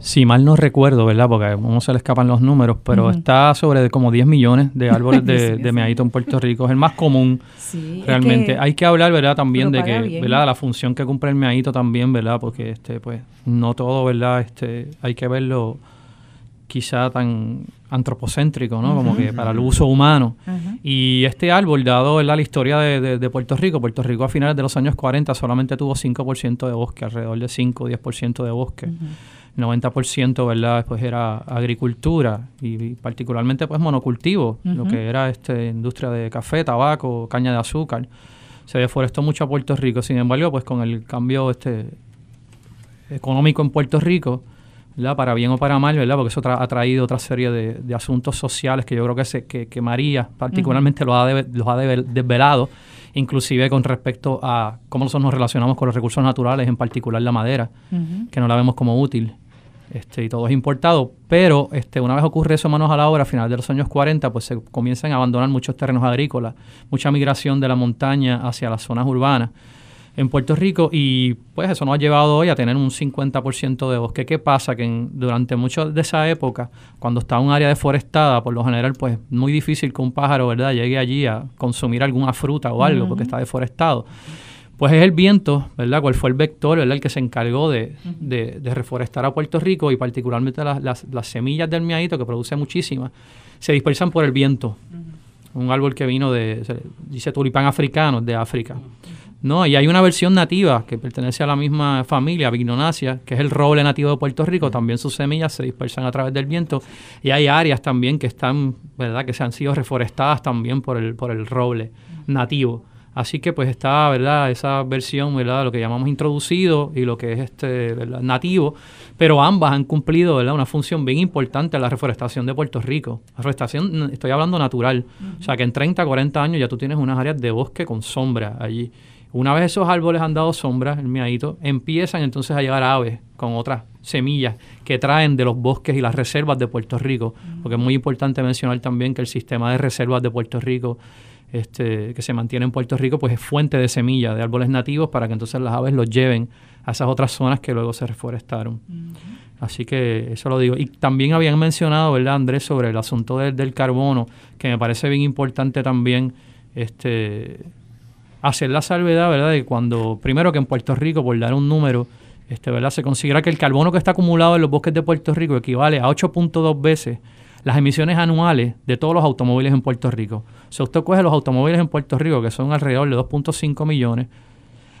si mal no recuerdo, ¿verdad? Porque a uno se le escapan los números, pero está sobre como 10 millones de árboles de, de meadito en Puerto Rico. Es el más común realmente. Hay que hablar, ¿verdad? También de que, ¿verdad? La función que cumple el meadito también, ¿verdad? Porque, este, pues, no todo, ¿verdad? Este, hay que verlo quizá tan antropocéntrico, ¿no? Como que para el uso humano. Y este árbol, dado ¿verdad? la historia de, de, Puerto Rico, Puerto Rico a finales de los años 40 solamente tuvo 5% de bosque, alrededor de 5 o 10% de bosque. 90% ¿verdad? Pues era agricultura y, particularmente pues monocultivo, lo que era este industria de café, tabaco, caña de azúcar. Se deforestó mucho a Puerto Rico, sin embargo, pues con el cambio este económico en Puerto Rico, ¿verdad? para bien o para mal, ¿verdad? porque eso ha traído otra serie de, asuntos sociales que yo creo que, se, que, María particularmente los ha, los ha desvelado, inclusive con respecto a cómo nosotros nos relacionamos con los recursos naturales, en particular la madera, que no la vemos como útil. Este, y todo es importado, pero este, una vez ocurre eso manos a la obra, a final de los años 40, pues se comienzan a abandonar muchos terrenos agrícolas, mucha migración de la montaña hacia las zonas urbanas. en Puerto Rico y pues eso nos ha llevado hoy a tener un 50% de bosque. ¿Qué pasa? Que durante mucho de esa época, cuando está un área deforestada, por lo general pues muy difícil que un pájaro ¿verdad? llegue allí a consumir alguna fruta o algo porque está deforestado. Pues es el viento, ¿verdad? ¿Cuál fue el vector, ¿verdad? El que se encargó de, reforestar a Puerto Rico y particularmente las, semillas del miadito, que produce muchísimas, se dispersan por el viento. Un árbol que vino de, dice tulipán africano, de África. No, y hay una versión nativa que pertenece a la misma familia, Vignonacia, que es el roble nativo de Puerto Rico. También sus semillas se dispersan a través del viento. Y hay áreas también que están, ¿verdad?, que se han sido reforestadas también por el, por el roble nativo. Así que pues está, ¿verdad? Esa versión, ¿verdad? Lo que llamamos introducido y lo que es este, nativo, pero ambas han cumplido, ¿verdad? Una función bien importante en la reforestación de Puerto Rico. La reforestación, estoy hablando natural, o sea que en 30, 40 años ya tú tienes unas áreas de bosque con sombra allí. Una vez esos árboles han dado sombra, el miadito, empiezan entonces a llegar aves con otras semillas que traen de los bosques y las reservas de Puerto Rico, porque es muy importante mencionar también que el sistema de reservas de Puerto Rico este, que se mantiene en Puerto Rico, pues es fuente de semillas de árboles nativos para que entonces las aves los lleven a esas otras zonas que luego se reforestaron. Así que eso lo digo. Y también habían mencionado, ¿verdad, Andrés, sobre el asunto del carbono, que me parece bien importante también este, hacer la salvedad, ¿verdad? De cuando, primero que en Puerto Rico, por dar un número, este, ¿verdad? Se considera que el carbono que está acumulado en los bosques de Puerto Rico equivale a 8.2 veces las emisiones anuales de todos los automóviles en Puerto Rico. Si usted coge los automóviles en Puerto Rico, que son alrededor de 2.5 millones,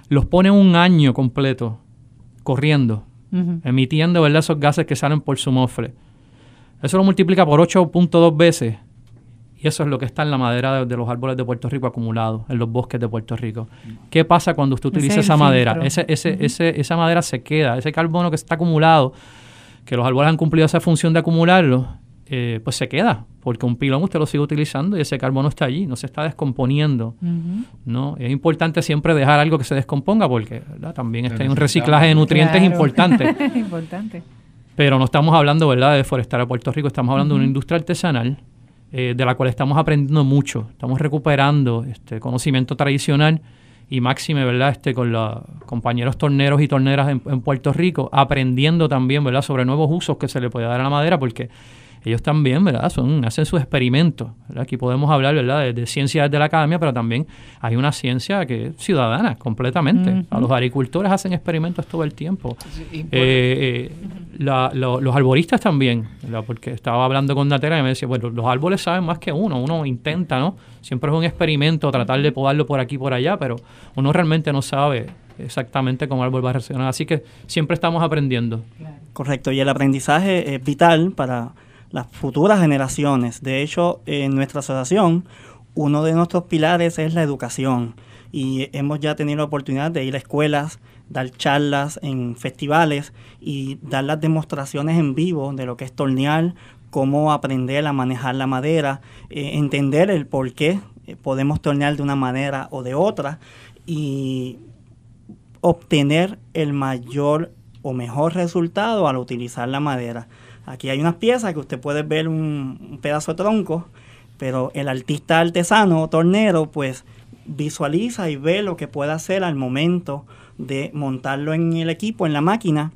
los pone un año completo corriendo, emitiendo ¿verdad? esos gases que salen por su mofle. Eso lo multiplica por 8.2 veces y eso es lo que está en la madera de, los árboles de Puerto Rico acumulados, en los bosques de Puerto Rico. ¿Qué pasa cuando usted utiliza esa madera? Ese, ese, ese, esa madera se queda, ese carbono que está acumulado, que los árboles han cumplido esa función de acumularlo, eh, pues se queda, porque un pilón usted lo sigue utilizando y ese carbono está allí, no se está descomponiendo. ¿no? Es importante siempre dejar algo que se descomponga porque también está un reciclaje de nutrientes importante. importante. Pero no estamos hablando ¿verdad? de deforestar a Puerto Rico, estamos hablando de una industria artesanal eh, de la cual estamos aprendiendo mucho. Estamos recuperando este conocimiento tradicional y máxime, ¿verdad? Este, con los compañeros torneros y torneras en, en, Puerto Rico, aprendiendo también, ¿verdad? Sobre nuevos usos que se le puede dar a la madera, porque ellos también, ¿verdad? Son, hacen sus experimentos. Aquí podemos hablar, ¿verdad?, de, ciencia desde la academia, pero también hay una ciencia que es ciudadana completamente. los agricultores hacen experimentos todo el tiempo. Eh, eh, los arboristas también, porque estaba hablando con Natera y me decía, bueno, los árboles saben más que uno. Uno intenta, ¿no? Siempre es un experimento tratar de podarlo por aquí y por allá, pero uno realmente no sabe exactamente cómo el árbol va a reaccionar. Así que siempre estamos aprendiendo. Correcto, y el aprendizaje es vital para las futuras generaciones. De hecho, en nuestra asociación, uno de nuestros pilares es la educación y hemos ya tenido la oportunidad de ir a escuelas, dar charlas en festivales y dar las demostraciones en vivo de lo que es tornear, cómo aprender a manejar la madera, eh, entender el por qué eh, podemos tornear de una manera o de otra y obtener el mayor o mejor resultado al utilizar la madera. Aquí hay unas piezas que usted puede ver un, pedazo de tronco, pero el artista artesano, tornero, pues visualiza y ve lo que puede hacer al momento de montarlo en el equipo, en la máquina.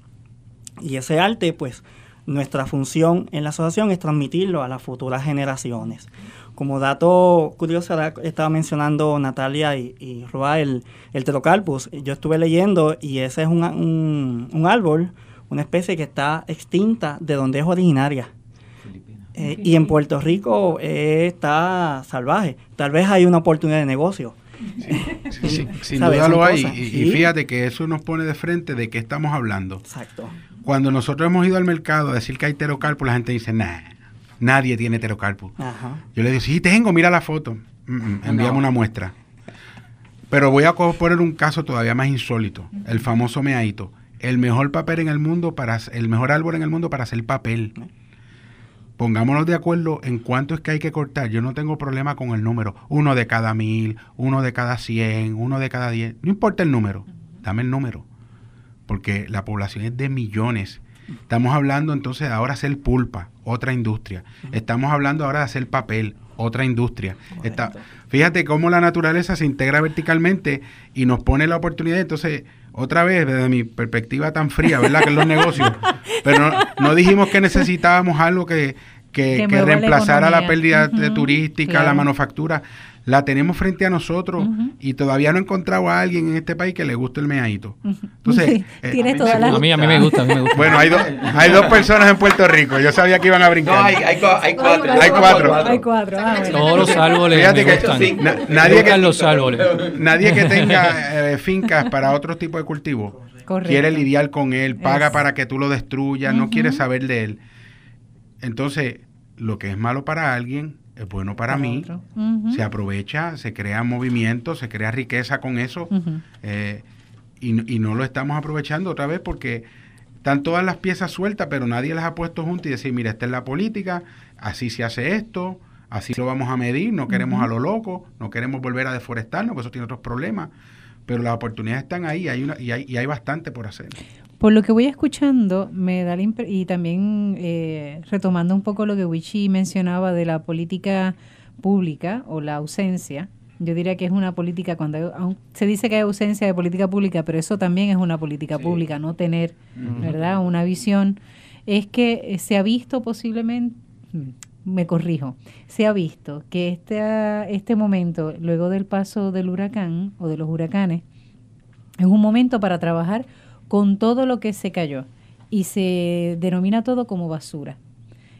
Y ese arte, pues nuestra función en la asociación es transmitirlo a las futuras generaciones. Como dato curioso, estaba mencionando Natalia y, y el, el. Yo estuve leyendo y ese es un, un árbol una especie que está extinta de donde es originaria. Eh, y en Puerto Rico eh, está salvaje. Tal vez hay una oportunidad de negocio. Sí, sin duda lo hay. Y, fíjate que eso nos pone de frente de qué estamos hablando. Exacto. Cuando nosotros hemos ido al mercado a decir que hay pterocarpo, la gente dice, nah, nadie tiene pterocarpo. Yo le digo, sí, tengo, mira la foto. Mm, mm, una muestra. Pero voy a poner un caso todavía más insólito, el famoso meaito el mejor papel en el mundo para el mejor árbol en el mundo para hacer papel. Pongámonos de acuerdo en cuánto es que hay que cortar. Yo no tengo problema con el número. Uno de cada mil, uno de cada cien, uno de cada diez. No importa el número. Dame el número. Porque la población es de millones. Estamos hablando entonces de ahora hacer pulpa, otra industria. Estamos hablando ahora de hacer papel, otra industria. Está, fíjate cómo la naturaleza se integra verticalmente y nos pone la oportunidad. Entonces, otra vez, desde mi perspectiva tan fría, ¿verdad? Que es los negocios. Pero no, dijimos que necesitábamos algo que, que, reemplazara la, pérdida turística, la manufactura la tenemos frente a nosotros y todavía no he encontrado a alguien en este país que le guste el meadito. Entonces, eh, a, mí, a, mí, me gusta, a mí me gusta. Bueno, hay, hay dos personas en Puerto Rico. Yo sabía que iban a brincar. No, hay, hay, cuatro. Hay cuatro. Hay cuatro. Ah, Todos los árboles Fíjate me gustan. nadie, que, los árboles. nadie que tenga eh, fincas para otro tipo de cultivo quiere lidiar con él, paga para que tú lo destruyas, no quiere saber de él. Entonces, lo que es malo para alguien es bueno para, mí, se aprovecha, se crea movimiento, se crea riqueza con eso. Eh, y, no lo estamos aprovechando otra vez porque están todas las piezas sueltas, pero nadie las ha puesto juntas y decir, mira, esta es la política, así se hace esto, así lo vamos a medir, no queremos a lo loco, no queremos volver a deforestarnos, porque eso tiene otros problemas, pero las oportunidades están ahí hay una, y, hay, y hay bastante por hacer. Por lo que voy escuchando, me da y también eh, retomando un poco lo que Wichi mencionaba de la política pública o la ausencia, yo diría que es una política cuando se dice que hay ausencia de política pública, pero eso también es una política pública, no tener, ¿verdad? Una visión. Es que eh, se ha visto posiblemente me corrijo, se ha visto que este, este momento, luego del paso del huracán o de los huracanes, es un momento para trabajar con todo lo que se cayó y se denomina todo como basura.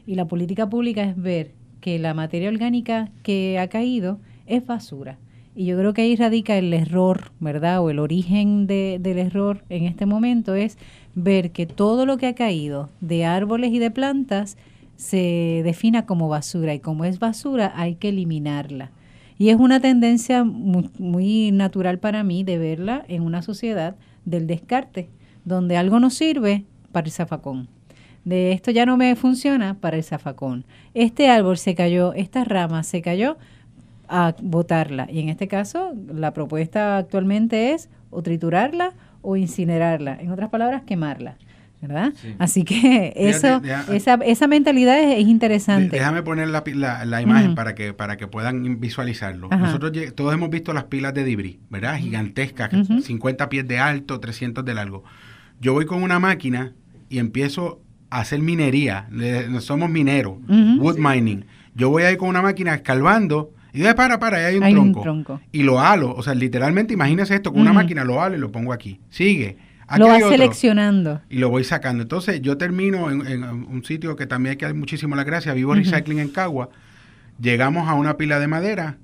Y la política pública es ver que la materia orgánica que ha caído es basura. Y yo creo que ahí radica el error, ¿verdad? O el origen de, del error en este momento es ver que todo lo que ha caído de árboles y de plantas se defina como basura y como es basura hay que eliminarla. Y es una tendencia muy, muy natural para mí de verla en una sociedad del descarte donde algo nos sirve para el zafacón. De esto ya no me funciona para el zafacón. Este árbol se cayó, esta rama se cayó a botarla. Y en este caso, la propuesta actualmente es o triturarla o incinerarla. En otras palabras, quemarla. ¿verdad? Así que eso, esa, esa mentalidad es, interesante. Déjame poner la, la, imagen para que para que puedan visualizarlo. Nosotros todos hemos visto las pilas de Dibri, ¿verdad? Gigantescas, 50 pies de alto, 300 de largo. Yo voy con una máquina y empiezo a hacer minería. somos mineros, wood mining. Yo voy ahí con una máquina escalvando y de para, para, ahí hay un, tronco. Y lo halo. O sea, literalmente, imagínese esto, con una máquina lo halo y lo pongo aquí. Sigue. lo vas seleccionando. Y lo voy sacando. Entonces, yo termino en, un sitio que también hay que dar muchísimo la gracia, Vivo Recycling en Cagua. Llegamos a una pila de madera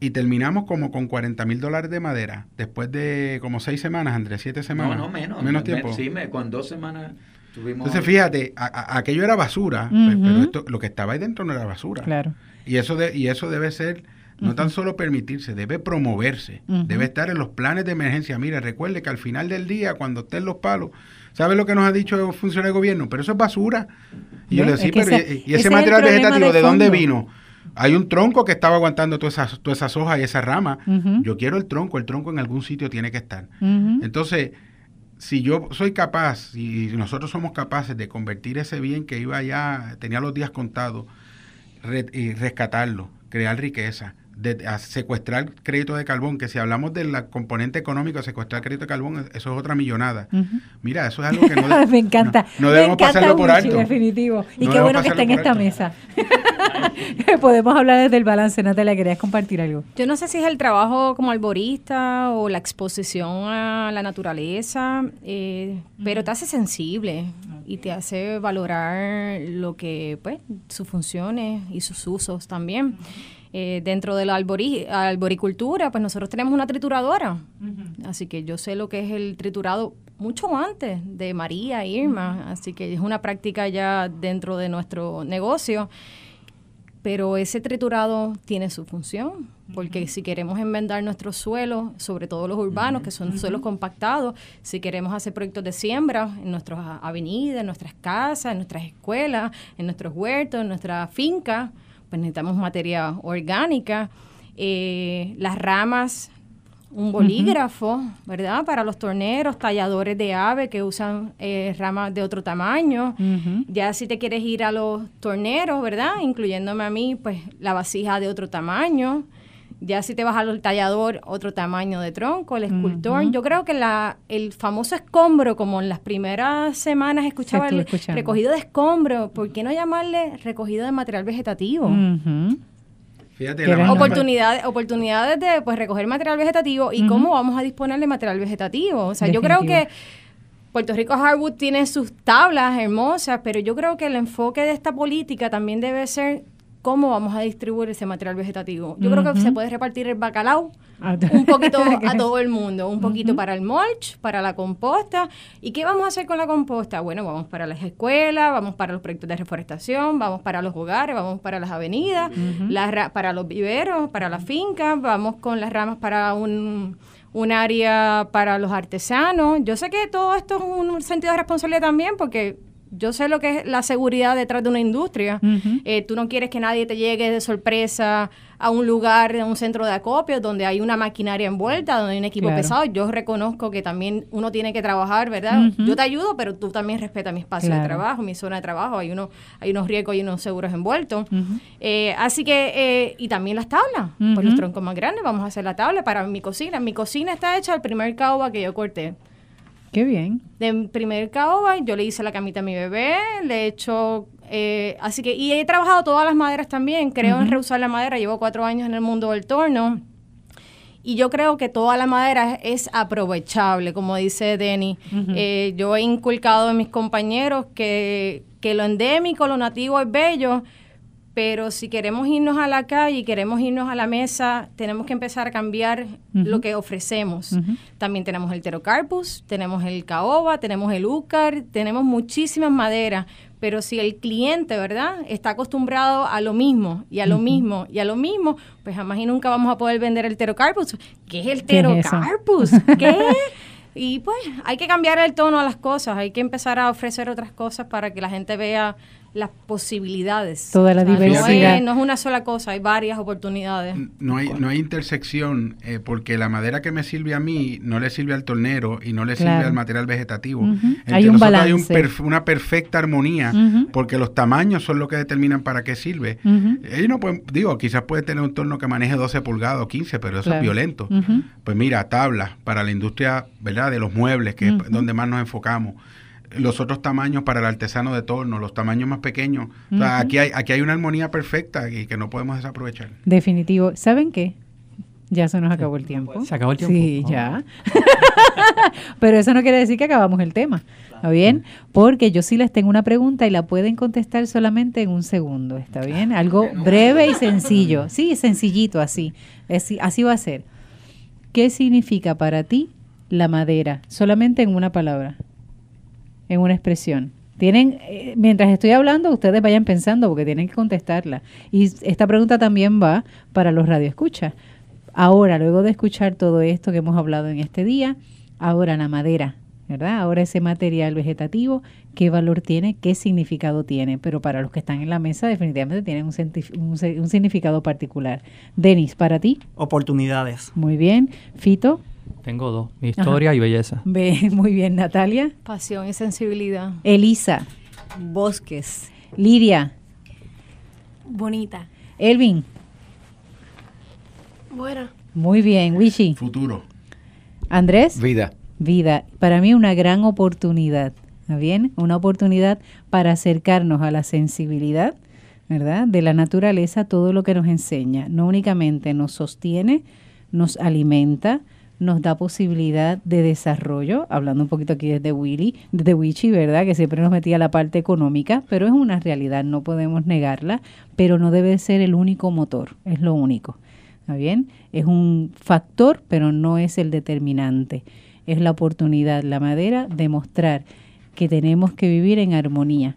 y terminamos como con 40 mil dólares de madera. Después de como seis semanas, Andrés, siete semanas. No, no, menos. Menos tiempo. sí, me, con dos semanas tuvimos... Entonces, fíjate, aquello era basura, pero esto, lo que estaba ahí dentro no era basura. Claro. Y eso, de, y eso debe ser, no tan solo permitirse, debe promoverse, debe estar en los planes de emergencia. Mira, recuerde que al final del día, cuando estén los palos, ¿sabe lo que nos ha dicho el funcionario de gobierno? Pero eso es basura. Y yo le decía, pero ¿y, ese, material vegetativo de, dónde vino? Hay un tronco que estaba aguantando todas esas, todas esas hojas y esa rama. Yo quiero el tronco, el tronco en algún sitio tiene que estar. Entonces, si yo soy capaz, y nosotros somos capaces de convertir ese bien que iba ya, tenía los días contados, y rescatarlo, crear riqueza, de, secuestrar crédito de carbón, que si hablamos del componente económico, secuestrar crédito de carbón, eso es otra millonada. Mira, eso es algo que no, me encanta. No, debemos pasarlo por alto. Definitivo. Y qué bueno que está en esta mesa. Podemos hablar desde el balance, Natalia, ¿querías compartir algo? Yo no sé si es el trabajo como alborista o la exposición a la naturaleza, eh, pero te hace sensible y te hace valorar lo que, pues, sus funciones y sus usos también. Eh, dentro de la alboricultura, pues nosotros tenemos una trituradora. Así que yo sé lo que es el triturado mucho antes de María e Irma. Así que es una práctica ya dentro de nuestro negocio. Pero ese triturado tiene su función, porque si queremos enmendar nuestros suelos, sobre todo los urbanos, que son suelos compactados, si queremos hacer proyectos de siembra en nuestras avenidas, en nuestras casas, en nuestras escuelas, en nuestros huertos, en nuestras fincas, pues necesitamos materia orgánica. Eh, las ramas un bolígrafo, ¿verdad? Para los torneros, talladores de ave que usan eh, ramas de otro tamaño. Ya si te quieres ir a los torneros, ¿verdad? Incluyéndome a mí, pues la vasija de otro tamaño. Ya si te vas al tallador, otro tamaño de tronco, el escultor. Yo creo que la, el famoso escombro, como en las primeras semanas escuchaba el recogido de escombro, ¿por qué no llamarle recogido de material vegetativo? Fíjate, oportunidades, oportunidades de pues recoger material vegetativo y cómo vamos a disponer de material vegetativo. O sea, yo creo que Puerto Rico Hardwood tiene sus tablas hermosas, pero yo creo que el enfoque de esta política también debe ser cómo vamos a distribuir ese material vegetativo. Yo creo que se puede repartir el bacalao un poquito a todo el mundo, un poquito para el mulch, para la composta. ¿Y qué vamos a hacer con la composta? Bueno, vamos para las escuelas, vamos para los proyectos de reforestación, vamos para los hogares, vamos para las avenidas, para los viveros, para las fincas, vamos con las ramas para un un área para los artesanos. Yo sé que todo esto es un sentido de responsabilidad también, porque yo sé lo que es la seguridad detrás de una industria. Eh, tú no quieres que nadie te llegue de sorpresa a un lugar, a un centro de acopio donde hay una maquinaria envuelta, donde hay un equipo pesado. Yo reconozco que también uno tiene que trabajar, ¿verdad? Yo te ayudo, pero tú también respeta mi espacio de trabajo, mi zona de trabajo. Hay, uno, hay unos riesgos y unos seguros envueltos. Eh, así que, eh, y también las tablas. Por los troncos más grandes, vamos a hacer la tabla para mi cocina. Mi cocina está hecha el primer caoba que yo corté. Qué bien. De primer caoba, yo le hice la camita a mi bebé, le he hecho... Eh, así que, y he trabajado todas las maderas también, creo en reusar la madera, llevo cuatro años en el mundo del torno. Y yo creo que toda la madera es aprovechable, como dice Denny. Eh, yo he inculcado en mis compañeros que, que lo endémico, lo nativo es bello, pero si queremos irnos a la calle y queremos irnos a la mesa, tenemos que empezar a cambiar lo que ofrecemos. También tenemos el Terocarpus, tenemos el caoba, tenemos el úcar, tenemos muchísimas maderas, pero si el cliente, ¿verdad?, está acostumbrado a lo mismo y a lo mismo y a lo mismo, pues jamás y nunca vamos a poder vender el Terocarpus. ¿Qué es el Terocarpus? ¿Qué? Y pues hay que cambiar el tono a las cosas, hay que empezar a ofrecer otras cosas para que la gente vea las posibilidades. Toda la diversidad. No es, una sola cosa, hay varias oportunidades. No hay, no hay intersección eh, porque la madera que me sirve a mí no le sirve al tornero y no le sirve al material vegetativo. Hay un balance. Hay una perfecta armonía porque los tamaños son lo que determinan para qué sirve. Ellos no pueden, digo, quizás puede tener un torno que maneje 12 pulgadas o 15, pero eso es violento. Pues mira, tablas para la industria, ¿verdad? De los muebles, que es donde más nos enfocamos los otros tamaños para el artesano de torno, los tamaños más pequeños. aquí, hay, aquí hay una armonía perfecta y que no podemos desaprovechar. Definitivo. ¿Saben qué? Ya se nos acabó el tiempo. Se acabó el tiempo. Sí, ya. Pero eso no quiere decir que acabamos el tema. ¿Está bien? Porque yo sí les tengo una pregunta y la pueden contestar solamente en un segundo. ¿Está bien? Algo breve y sencillo. Sí, sencillito así. Así va a ser. ¿Qué significa para ti la madera? Solamente en una palabra en una expresión. Tienen, eh, mientras estoy hablando, ustedes vayan pensando porque tienen que contestarla. Y esta pregunta también va para los radioescuchas. Ahora, luego de escuchar todo esto que hemos hablado en este día, ahora la madera, ¿verdad? Ahora ese material vegetativo, ¿qué valor tiene? ¿Qué significado tiene? Pero para los que están en la mesa, definitivamente tienen un, un significado particular. Denis, ¿para ti? Oportunidades. Muy bien. Fito. Tengo dos, historia y belleza. muy bien, Natalia. Pasión y sensibilidad. Elisa. Bosques. Lidia. Bonita. Elvin. Buena. Muy bien, Wishi. Futuro. Andrés. Vida. Vida. Para mí una gran oportunidad. ¿Está bien? Una oportunidad para acercarnos a la sensibilidad, ¿verdad? De la naturaleza, todo lo que nos enseña. No únicamente nos sostiene, nos alimenta, nos da posibilidad de desarrollo, hablando un poquito aquí desde Willy, desde Wichi, ¿verdad? Que siempre nos metía la parte económica, pero es una realidad, no podemos negarla, pero no debe ser el único motor, es lo único. ¿Está bien? Es un factor, pero no es el determinante. Es la oportunidad, la madera, de mostrar que tenemos que vivir en armonía.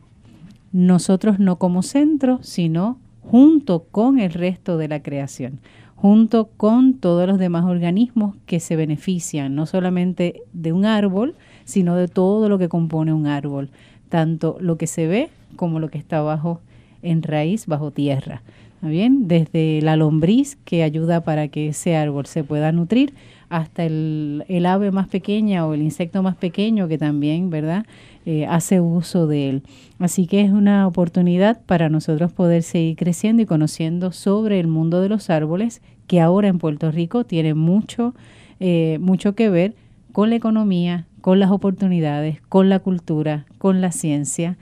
Nosotros no como centro, sino junto con el resto de la creación junto con todos los demás organismos que se benefician, no solamente de un árbol, sino de todo lo que compone un árbol, tanto lo que se ve como lo que está bajo en raíz, bajo tierra. bien? Desde la lombriz que ayuda para que ese árbol se pueda nutrir hasta el, ave más pequeña o el insecto más pequeño que también, ¿verdad? Eh, hace uso de él. Así que es una oportunidad para nosotros poder seguir creciendo y conociendo sobre el mundo de los árboles, que ahora en Puerto Rico tiene mucho, eh, mucho que ver con la economía, con las oportunidades, con la cultura, con la ciencia,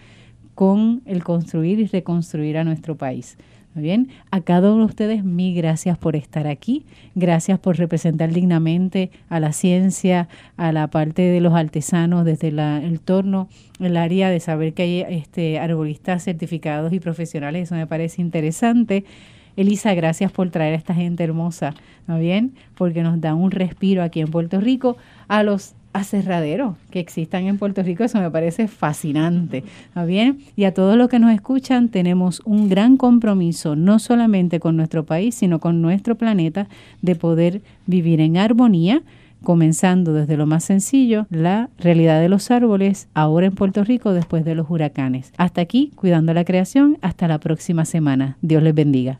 con el construir y reconstruir a nuestro país. Bien, a cada uno de ustedes mil gracias por estar aquí, gracias por representar dignamente a la ciencia, a la parte de los artesanos desde el torno, el área de saber que hay este, arbolistas certificados y profesionales, eso me parece interesante. Elisa, gracias por traer a esta gente hermosa, ¿no bien? Porque nos da un respiro aquí en Puerto Rico a los aserraderos que existan en Puerto Rico, eso me parece fascinante, ¿está bien? Y a todos los que nos escuchan, tenemos un gran compromiso, no solamente con nuestro país, sino con nuestro planeta, de poder vivir en armonía, comenzando desde lo más sencillo, la realidad de los árboles, ahora en Puerto Rico, después de los huracanes. Hasta aquí, cuidando la creación, hasta la próxima semana. Dios les bendiga.